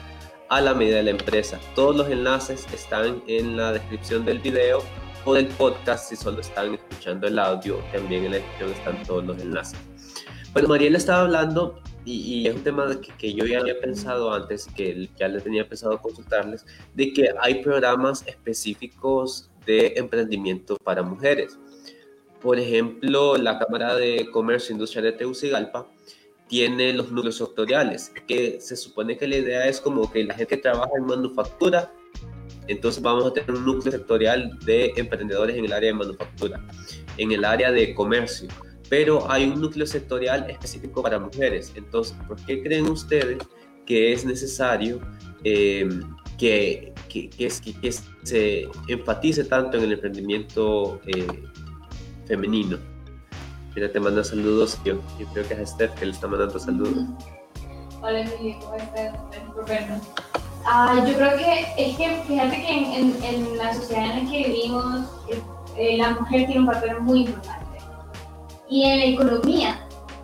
a la medida de la empresa. Todos los enlaces están en la descripción del video o del podcast si solo están escuchando el audio, también en la descripción están todos los enlaces. Bueno, Mariela estaba hablando y, es un tema que, que, yo ya había pensado antes, que ya le tenía pensado consultarles, de que hay programas específicos de emprendimiento para mujeres. Por ejemplo, la Cámara de Comercio e Industria de Tegucigalpa tiene los núcleos sectoriales, que se supone que la idea es como que la gente que trabaja en manufactura, entonces vamos a tener un núcleo sectorial de emprendedores en el área de manufactura, en el área de comercio, pero hay un núcleo sectorial específico para mujeres. Entonces, ¿por qué creen ustedes que es necesario eh, que, que, que, que, se enfatice tanto en el emprendimiento eh, femenino? Mira, te manda saludos. Yo, yo, creo que es Esther que le está mandando saludos. Hola, Emilia, ¿cómo estás? Por vernos. Ah, yo creo que es que fíjate que en, en, en la sociedad en la que vivimos, eh, la mujer tiene un papel muy importante y en la economía,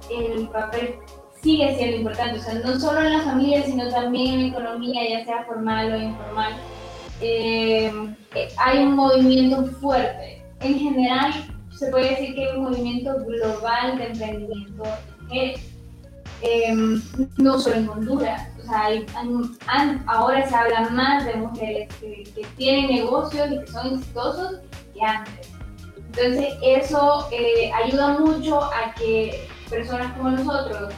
el papel sigue siendo importante, o sea, no solo en la familia, sino también en la economía, ya sea formal o informal. Eh, hay un movimiento fuerte. En general, se puede decir que hay un movimiento global de emprendimiento eh, no solo en Honduras, o sea, hay, ahora se habla más de mujeres que, que tienen negocios y que son exitosos que antes. Entonces eso eh, ayuda mucho a que personas como nosotros,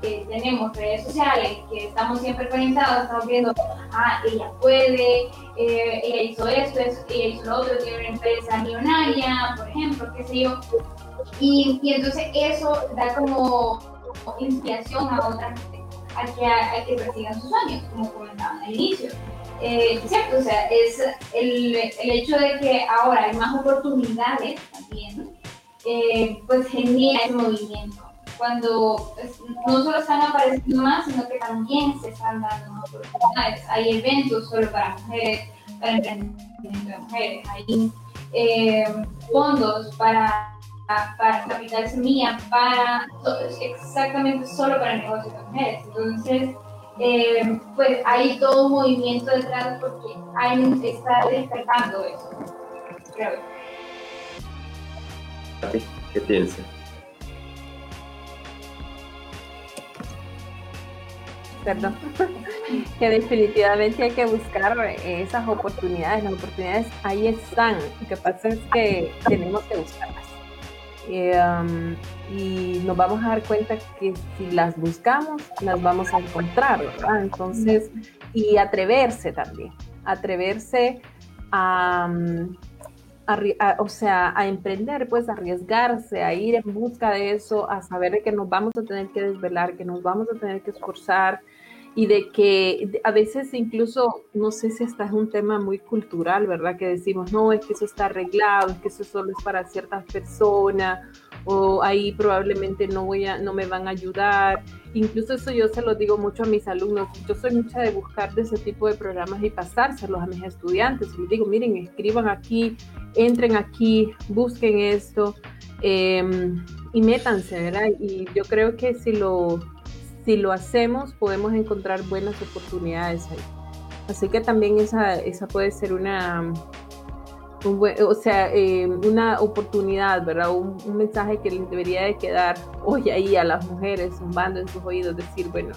que tenemos redes sociales, que estamos siempre conectados, estamos viendo, ah, ella puede, eh, ella hizo esto, ella hizo lo otro, tiene una empresa millonaria, por ejemplo, qué sé yo. Y, y entonces eso da como inspiración a otras a que, a que persigan sus sueños, como comentaban al inicio. Eh, cierto, o sea, es el, el, hecho de que ahora hay más oportunidades también, eh, pues genera ese movimiento. Cuando pues, no solo están apareciendo más, sino que también se están dando oportunidades. Hay eventos solo para mujeres, para emprendimiento de mujeres, hay eh, fondos para para capital semilla, para exactamente solo para negocios de mujeres. Entonces, eh, pues hay todo un movimiento detrás porque hay, está despertando eso, creo. ¿Qué piensas? Perdón. que definitivamente hay que buscar esas oportunidades. Las oportunidades ahí están. Lo que pasa es que tenemos que buscarlas. Um, y nos vamos a dar cuenta que si las buscamos, las vamos a encontrar, ¿verdad? Entonces, y atreverse también, atreverse a, um, o sea, a emprender, pues arriesgarse, a ir en busca de eso, a saber que nos vamos a tener que desvelar, que nos vamos a tener que esforzar, y de que a veces incluso, no sé si esta es un tema muy cultural, ¿verdad? Que decimos, no, es que eso está arreglado, es que eso solo es para ciertas personas, o ahí probablemente no, voy a, no me van a ayudar. Incluso eso yo se lo digo mucho a mis alumnos. Yo soy mucha de buscar de ese tipo de programas y pasárselos a mis estudiantes. Les digo, miren, escriban aquí, entren aquí, busquen esto eh, y métanse, ¿verdad? Y yo creo que si lo si lo hacemos, podemos encontrar buenas oportunidades ahí. Así que también esa, esa puede ser una, o sea, eh, una oportunidad, ¿verdad? Un, un, mensaje que les debería de quedar hoy ahí a las mujeres, zumbando en sus oídos, decir, bueno,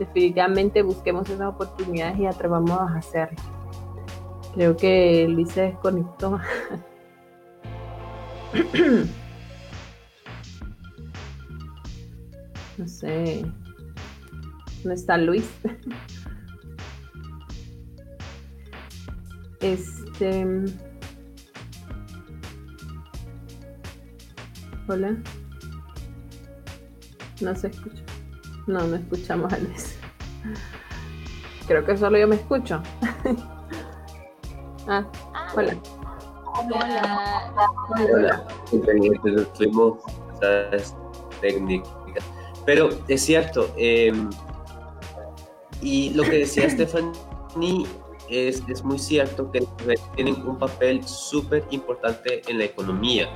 definitivamente busquemos esas oportunidades y atrevamos a hacerlo. Creo que Luis se desconectó. no sé. ¿Dónde está Luis? Este. Hola. No se escucha. No, no escuchamos a Luis. creo que solo yo me escucho. ah, hola. Hola. Hola. Tuvimos esas técnicas. Pero es cierto, eh, y lo que decía Stephanie es, es muy cierto que las mujeres tienen un papel súper importante en la economía.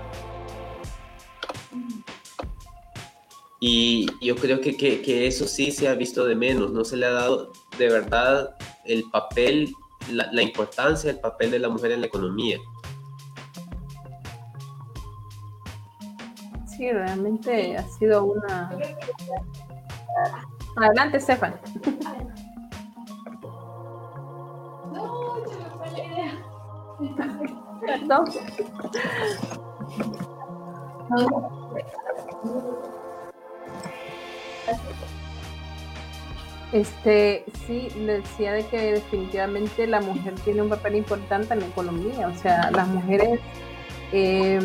Y yo creo que, que, que, eso sí se ha visto de menos, no se le ha dado de verdad el papel, la, la importancia del papel de la mujer en la economía. Sí, realmente ha sido una... Adelante, Stefan. No. Este, sí, decía de que definitivamente la mujer tiene un papel importante en la economía, o sea, las mujeres eh,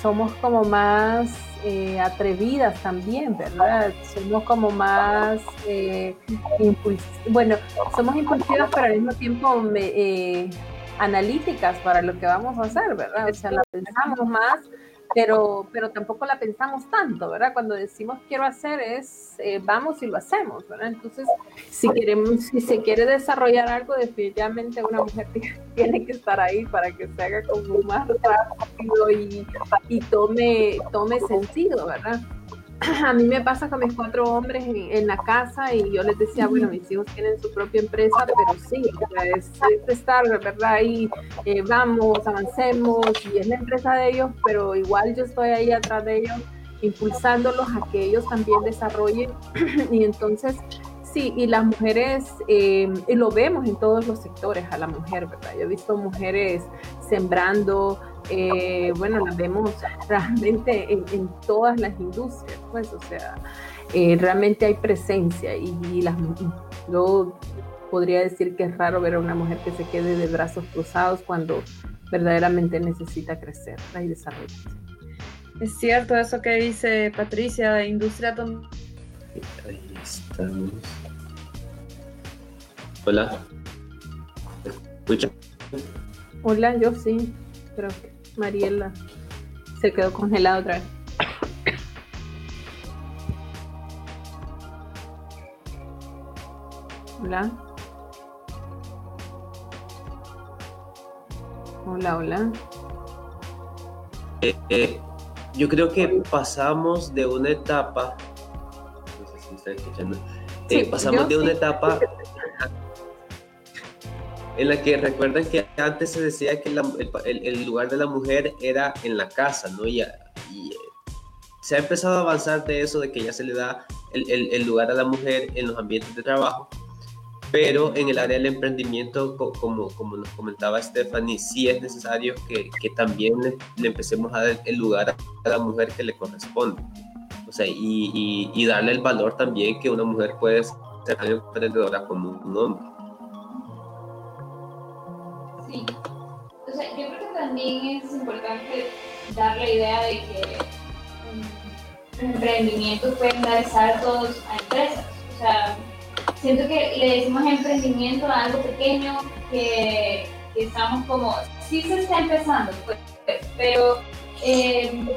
somos como más eh, atrevidas también, ¿verdad? Somos como más eh, bueno, somos impulsivas, pero al mismo tiempo eh, analíticas para lo que vamos a hacer, ¿verdad? O sea, la pensamos más pero, pero tampoco la pensamos tanto, ¿verdad? Cuando decimos quiero hacer es eh, vamos y lo hacemos, ¿verdad? Entonces, si queremos, si se quiere desarrollar algo, definitivamente una mujer tiene que estar ahí para que se haga como más rápido y, y tome, tome sentido, ¿verdad? a mí me pasa con mis cuatro hombres en, la casa y yo les decía, bueno, mis hijos tienen su propia empresa, pero sí, es, estar, ¿verdad? Ahí eh, vamos, avancemos y es la empresa de ellos, pero igual yo estoy ahí atrás de ellos impulsándolos a que ellos también desarrollen y entonces Sí, y las mujeres, eh, y lo vemos en todos los sectores a la mujer, ¿verdad? Yo he visto mujeres sembrando, eh, bueno, las vemos realmente en, todas las industrias, pues, o sea, eh, realmente hay presencia y, las, yo podría decir que es raro ver a una mujer que se quede de brazos cruzados cuando verdaderamente necesita crecer y desarrollarse. Es cierto eso que dice Patricia, de industria Ahí estamos. Hola. ¿Escucha? Hola, yo sí. Creo que Mariela se quedó congelada otra vez. Hola. Hola, hola. Eh, eh, yo creo que pasamos de una etapa eh, pasamos de una etapa en la que recuerdan que antes se decía que el, lugar de la mujer era en la casa, ¿no? Y, y, se ha empezado a avanzar de eso, de que ya se le da el, lugar a la mujer en los ambientes de trabajo, pero en el área del emprendimiento, como, como nos comentaba Stephanie, sí es necesario que, que también le, le, empecemos a dar el lugar a la mujer que le corresponde. O sea, y, y, darle el valor también que una mujer puede ser emprendedora como un hombre. Sí. O sea, yo creo que también es importante dar la idea de que um, emprendimientos pueden dar saltos a empresas. O sea, siento que le decimos emprendimiento a algo pequeño que, que estamos como, sí se está empezando, pues, pero eh,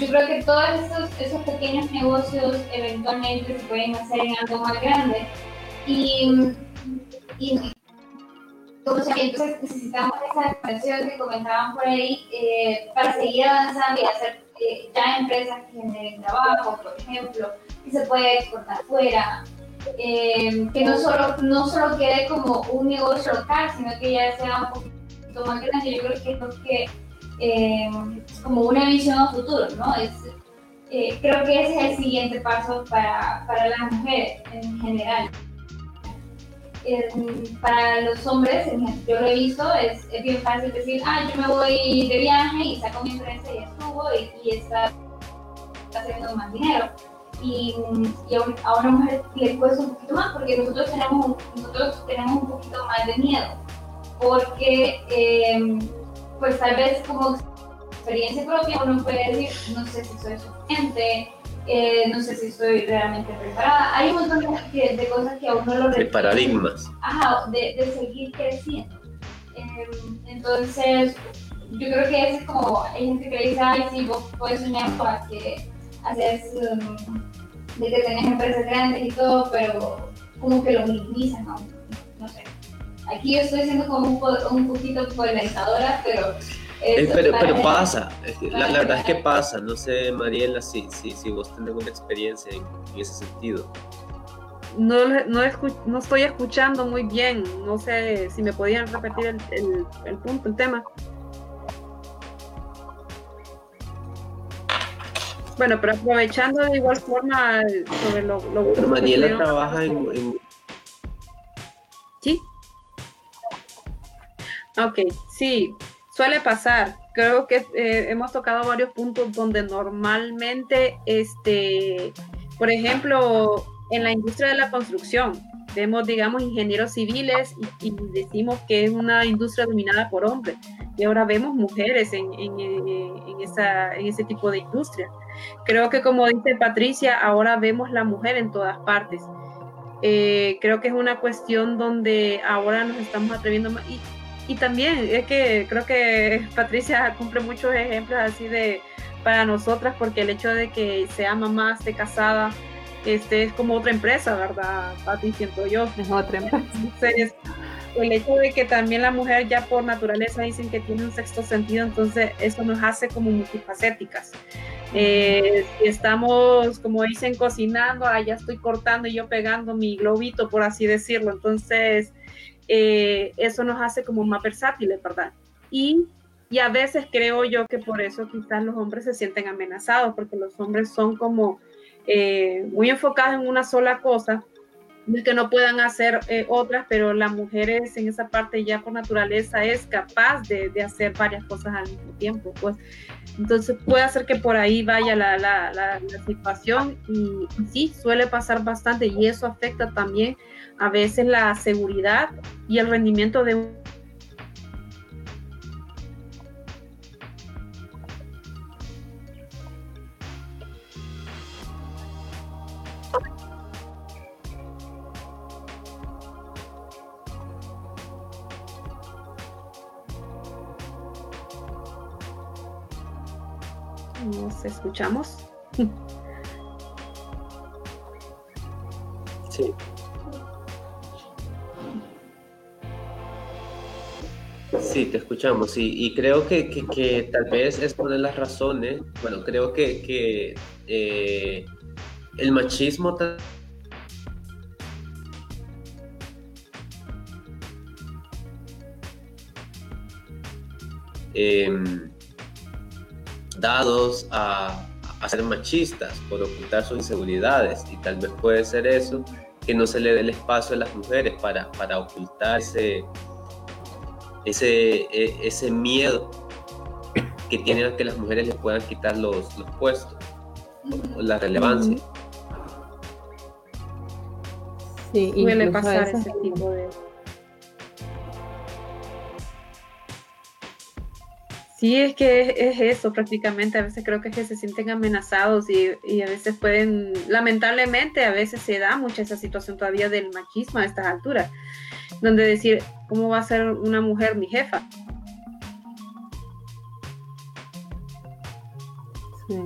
yo creo que todos esos, esos pequeños negocios eventualmente se pueden hacer en algo más grande. Y, entonces necesitamos esa expresión que comentaban por ahí eh, para seguir avanzando y hacer eh, ya empresas que generen trabajo, por ejemplo, y se puede exportar fuera. Eh, que no solo, no solo quede como un negocio local, sino que ya sea un poquito más grande. Yo creo que es lo que eh, como una visión a futuro, ¿no? Es, eh, creo que ese es el siguiente paso para, para las mujeres en general. para los hombres, yo lo he visto, es, es, bien fácil decir, ah, yo me voy de viaje y saco mi empresa y estuvo y, y está, está, haciendo más dinero. Y, y, a una mujer le cuesta un poquito más porque nosotros tenemos, nosotros tenemos un poquito más de miedo. Porque eh, pues tal vez como experiencia propia uno puede decir, no sé si soy suficiente, eh, no sé si estoy realmente preparada. Hay un montón de, cosas que a uno lo De paradigmas. Ajá, de, de seguir creciendo. Em, entonces, yo creo que es como, hay gente que dice, ay, sí, vos puedes soñar para que haces, um, de que tenés empresas grandes y todo, pero como que lo minimizan, ¿no? Aquí yo estoy siendo como un, un poquito polarizadora, pero eh, pero, pero pasa, la, la, verdad es que pasa, no sé Mariela si, si, si vos tenés alguna experiencia en, ese sentido. No, no, no, estoy escuchando muy bien, no sé si me podían repetir el, el, el punto, el tema. Bueno, pero aprovechando de igual forma sobre lo... lo pero Mariela trabaja en, en... Ok, sí, Suele pasar. Creo que eh, hemos tocado varios puntos donde normalmente, este, por ejemplo, en la industria de la construcción, vemos, digamos, ingenieros civiles y, decimos que es una industria dominada por hombres. Y ahora vemos mujeres en, en, en, esa, en ese tipo de industria. Creo que como dice Patricia, ahora vemos la mujer en todas partes. Eh, creo que es una cuestión donde ahora nos estamos atreviendo más. Y también es que creo que Patricia cumple muchos ejemplos así de para nosotras porque el hecho de que sea mamá, esté casada, este es como otra empresa, ¿verdad? Pati, siento yo. Es otra empresa. el hecho de que también la mujer ya por naturaleza dicen que tiene un sexto sentido, entonces eso nos hace como multifacéticas. Eh, si estamos, como dicen, cocinando, allá estoy cortando y yo pegando mi globito, por así decirlo. Entonces, eh, eso nos hace como más versátiles, ¿verdad? Y, y a veces creo yo que por eso quizás los hombres se sienten amenazados, porque los hombres son como eh, muy enfocados en una sola cosa, que no puedan hacer eh, otras, pero las mujeres en esa parte ya por naturaleza es capaz de, de, hacer varias cosas al mismo tiempo, pues entonces puede hacer que por ahí vaya la, la, la, la situación y, sí, suele pasar bastante y eso afecta también a veces la seguridad y el rendimiento de un ¿Nos escuchamos? Sí. Sí, te escuchamos y, y creo que, que, tal vez es poner las razones, bueno, creo que, que eh, el machismo eh, dados a, ser machistas por ocultar sus inseguridades. Y tal vez puede ser eso que no se le dé el espacio a las mujeres para, para ocultarse e, ese miedo que tienen a que las mujeres les puedan quitar los, los puestos, o la relevancia. Sí, suele pasar ese tipo de... Sí, es que es, es, eso prácticamente. A veces creo que es que se sienten amenazados y, y, a veces pueden, lamentablemente, a veces se da mucha esa situación todavía del machismo a estas alturas donde decir, ¿cómo va a ser una mujer mi jefa? Sí.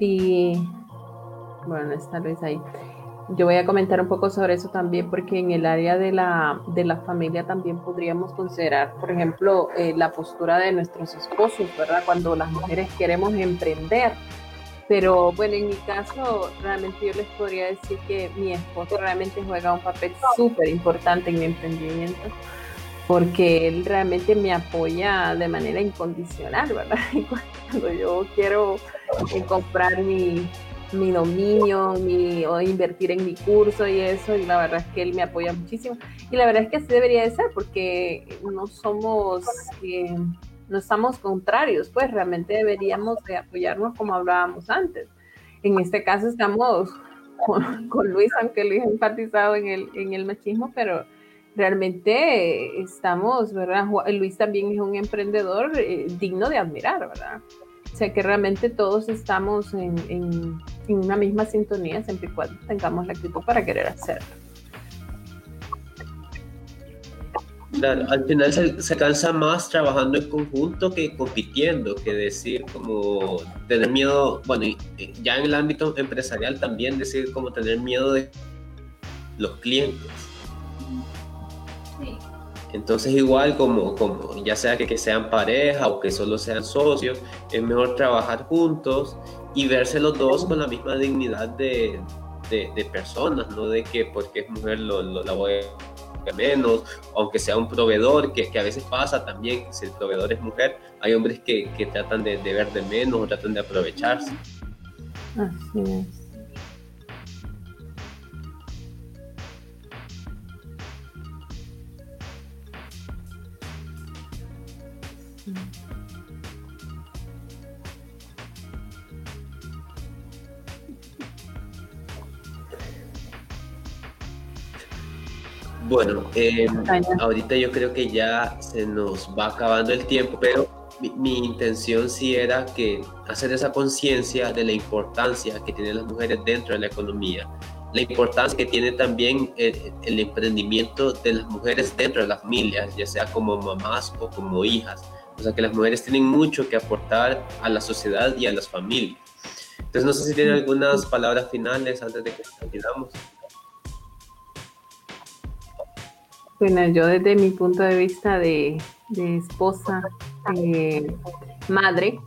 Y bueno, está Luis ahí. Yo voy a comentar un poco sobre eso también, porque en el área de la, de la familia también podríamos considerar, por ejemplo, eh, la postura de nuestros esposos, ¿verdad? Cuando las mujeres queremos emprender, pero bueno, en mi caso, realmente yo les podría decir que mi esposo realmente juega un papel súper importante en mi emprendimiento, porque él realmente me apoya de manera incondicional, ¿verdad? Cuando yo quiero eh, comprar mi, mi dominio, mi, o invertir en mi curso y eso, y la verdad es que él me apoya muchísimo. Y la verdad es que así debería de ser, porque no somos... Eh, no estamos contrarios, pues realmente deberíamos de apoyarnos como hablábamos antes. En este caso estamos con, con Luis, aunque Luis ha enfatizado en el, en el machismo, pero realmente estamos, ¿verdad? Luis también es un emprendedor eh, digno de admirar, ¿verdad? O sea que realmente todos estamos en, en, una misma sintonía siempre y cuando tengamos la actitud para querer hacerlo. Al final se, se, cansa más trabajando en conjunto que compitiendo, que decir como tener miedo, bueno, ya en el ámbito empresarial también decir como tener miedo de los clientes. Entonces igual como, como ya sea que, que sean pareja o que solo sean socios, es mejor trabajar juntos y verse los dos con la misma dignidad de, de, de personas, no de que porque es mujer lo, lo la voy a menos, aunque sea un proveedor, que, que, a veces pasa también, si el proveedor es mujer, hay hombres que, que tratan de, de, ver de menos o tratan de aprovecharse. Así es. Bueno, eh, ahorita yo creo que ya se nos va acabando el tiempo, pero mi, mi intención sí era que hacer esa conciencia de la importancia que tienen las mujeres dentro de la economía, la importancia que tiene también el, el emprendimiento de las mujeres dentro de las familias, ya sea como mamás o como hijas. O sea que las mujeres tienen mucho que aportar a la sociedad y a las familias. Entonces no sé si tienen algunas palabras finales antes de que terminamos. Bueno, yo desde mi punto de vista de, de esposa, eh, madre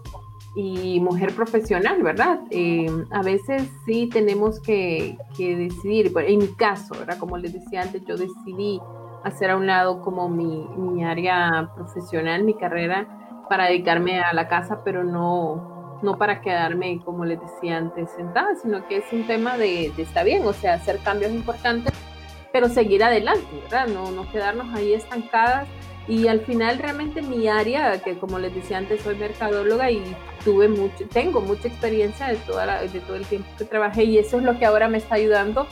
y mujer profesional, ¿verdad? Eh, a veces sí tenemos que, que, decidir, en mi caso, ¿verdad? Como les decía antes, yo decidí hacer a un lado como mi, mi área profesional, mi carrera, para dedicarme a la casa, pero no, no para quedarme, como les decía antes, sentada, sino que es un tema de, de está bien, o sea, hacer cambios importantes pero seguir adelante, ¿verdad? No, no quedarnos ahí estancadas. Y al final realmente mi área, que como les decía antes, soy mercadóloga y tuve mucho, tengo mucha experiencia de, toda la, de todo el tiempo que trabajé y eso es lo que ahora me está ayudando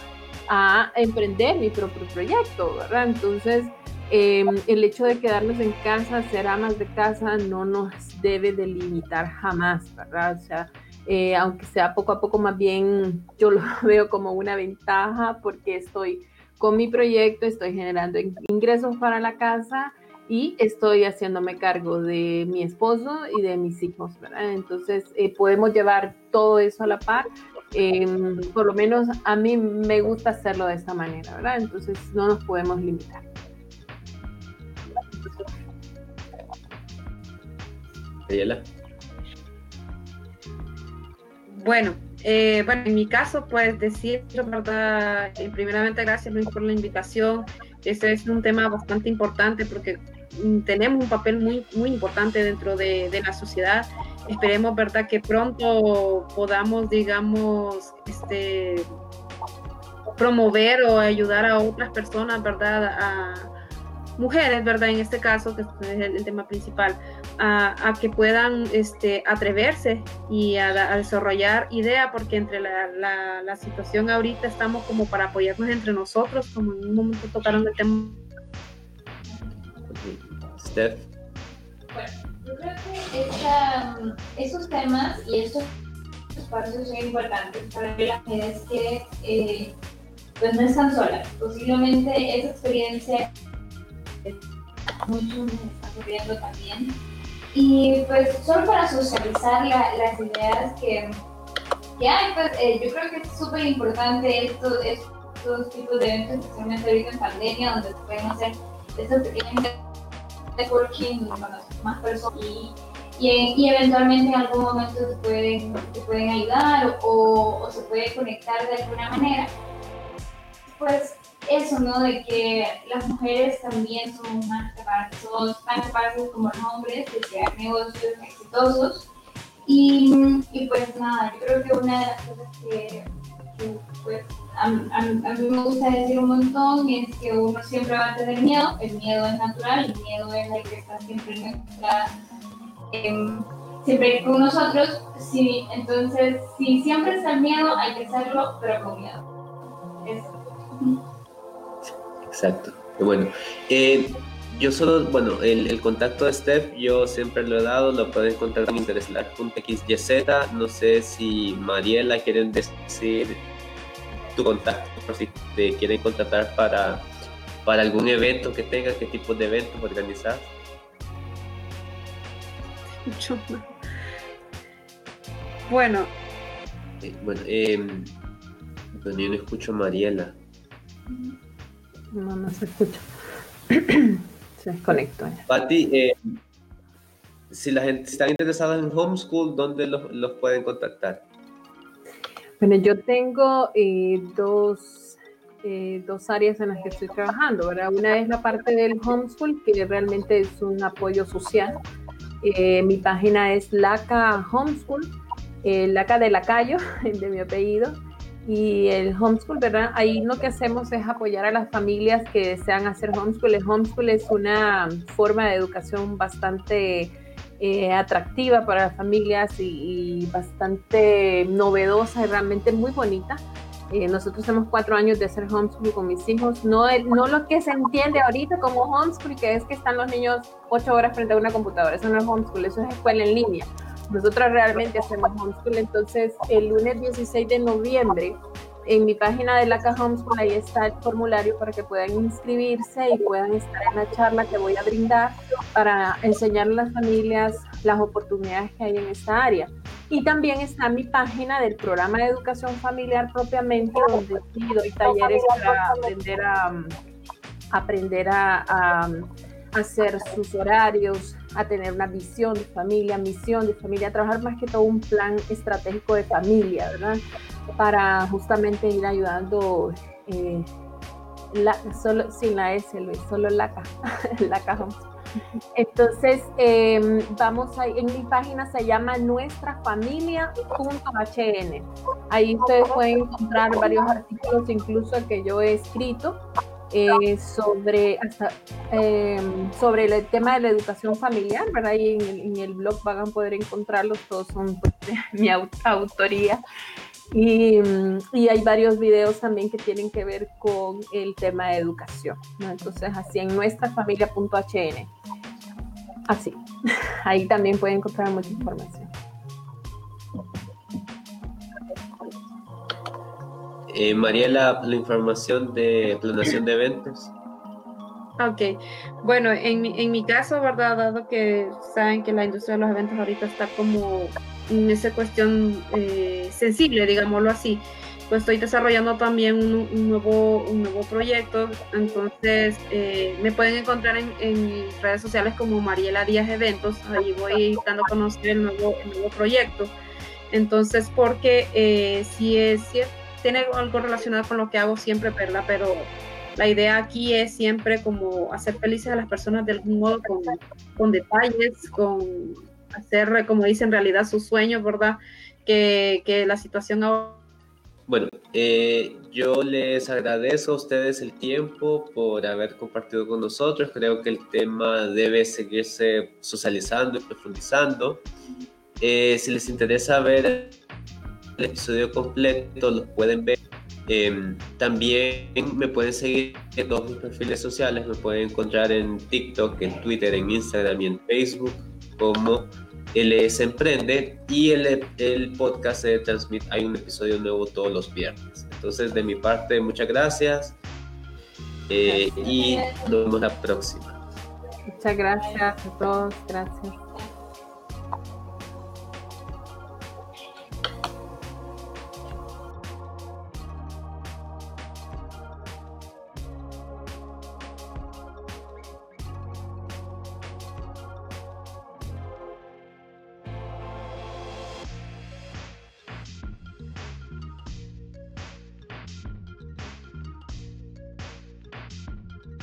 a emprender mi propio proyecto, ¿verdad? Entonces, eh, el hecho de quedarnos en casa, ser amas de casa, no nos debe delimitar jamás, ¿verdad? O sea, eh, aunque sea poco a poco, más bien yo lo veo como una ventaja porque estoy con mi proyecto, estoy generando ingresos para la casa y estoy haciéndome cargo de mi esposo y de mis hijos, ¿verdad? Entonces eh, podemos llevar todo eso a la par. Eh, por lo menos a mí me gusta hacerlo de esta manera, ¿verdad? Entonces no nos podemos limitar. Ayala. Bueno, eh, bueno, en mi caso, pues decir, ¿verdad? Eh, primeramente, gracias Luis por la invitación. Este es un tema bastante importante porque tenemos un papel muy, muy importante dentro de, de, la sociedad. Esperemos, ¿verdad?, que pronto podamos, digamos, este, promover o ayudar a otras personas, ¿verdad?, a mujeres, ¿verdad?, en este caso, que es el, el tema principal, a, a, que puedan este, atreverse y a, a, desarrollar idea, porque entre la, la, la, situación ahorita estamos como para apoyarnos entre nosotros, como en un momento tocaron el tema. Bueno, yo creo que esta, esos temas y estos espacios son importantes para que las mujeres que eh, pues no están solas. Posiblemente esa experiencia muchos están ocurriendo también y pues solo para socializar la, las ideas que, que hay, pues eh, yo creo que es súper importante esto, estos tipos de eventos, especialmente ahorita en pandemia, donde se pueden hacer estos pequeños networking con más personas y, y, y, eventualmente en algún momento te pueden, te pueden ayudar o, o se puede conectar de alguna manera. Pues eso, ¿no? De que las mujeres también son más capaces, son tan capaces como los hombres de crear negocios exitosos. Y, y, pues nada, yo creo que una de las cosas que pues, a, a, mí me gusta decir un montón es que uno siempre va a tener miedo, el miedo es natural, el miedo es la que está siempre nuestra, eh, siempre con nosotros, sí, entonces si siempre está el miedo hay que hacerlo, pero con miedo. Eso. Exacto. Bueno, eh, yo solo, bueno, el, contacto de Steph yo siempre lo he dado, lo pueden encontrar en intereslar.xyz. No sé si Mariela quieren decir tu contacto, por si te quieren contratar para, para algún evento que tenga, qué tipo de eventos organizar. Bueno. Eh, bueno, eh, bueno, yo no escucho a Mariela. No, no se escucha. se desconectó. Pati, eh, si la gente está interesada en homeschool, ¿dónde los, los pueden contactar? Bueno, yo tengo eh, dos, eh, dos áreas en las que estoy trabajando. ¿verdad? Una es la parte del homeschool, que realmente es un apoyo social. mi página es Laca Homeschool, Laca de Lacayo, de mi apellido y el homeschool, ¿verdad? Ahí lo que hacemos es apoyar a las familias que desean hacer homeschool. El homeschool es una forma de educación bastante eh, atractiva para las familias y, bastante novedosa y realmente muy bonita. Eh, nosotros tenemos cuatro años de hacer homeschool con mis hijos. No, no lo que se entiende ahorita como homeschool, que es que están los niños ocho horas frente a una computadora. Eso no es homeschool, eso es escuela en línea. Nosotros realmente hacemos homeschool, entonces el lunes 16 de noviembre en mi página de la Caja Homeschool ahí está el formulario para que puedan inscribirse y puedan estar en la charla que voy a brindar para enseñar a las familias las oportunidades que hay en esta área. Y también está mi página del programa de educación familiar propiamente, donde sí doy talleres para aprender a, aprender a hacer sus horarios, a tener una visión de familia, misión de familia, trabajar más que todo un plan estratégico de familia, ¿verdad? Para justamente ir ayudando, eh, la, solo, sin la S, Luis, solo la K, la caja. Entonces, em, vamos a, en mi página se llama nuestrafamilia.hn. Ahí ustedes pueden encontrar varios artículos, incluso que yo he escrito, eh, sobre, em, sobre el tema de la educación familiar, ¿verdad? Y en el, blog van a poder encontrarlos, todos son pues, mi autoría. Y, y, hay varios videos también que tienen que ver con el tema de educación. Entonces, así en nuestrafamilia.hn. Así, ahí también pueden encontrar mucha información. Eh, Mariela, la información de planeación de eventos. Ok, bueno, en mi, en mi caso, ¿verdad? Dado que saben que la industria de los eventos ahorita está como en esa cuestión eh, sensible, digámoslo así, pues estoy desarrollando también un, nuevo, un nuevo proyecto, entonces eh, me pueden encontrar en, en, redes sociales como Mariela Díaz Eventos, ahí voy dando a conocer el nuevo, el nuevo proyecto. Entonces, porque eh, si es cierto, tiene algo relacionado con lo que hago siempre, ¿verdad? Pero la idea aquí es siempre como hacer felices a las personas de algún modo con, con detalles, con hacer, como dicen, realidad sus sueños, ¿verdad? Que, que la situación ahora... Bueno, eh, yo les agradezco a ustedes el tiempo por haber compartido con nosotros. Creo que el tema debe seguirse socializando y profundizando. Eh, si les interesa ver el episodio completo, lo pueden ver. Em, también me pueden seguir en todos mis perfiles sociales, me pueden encontrar en TikTok, en Twitter, en Instagram y en Facebook como LS Emprende y el, el podcast de Transmit hay un episodio nuevo todos los viernes. Entonces, de mi parte, muchas gracias eh, y nos vemos la próxima. Muchas gracias a todos, gracias.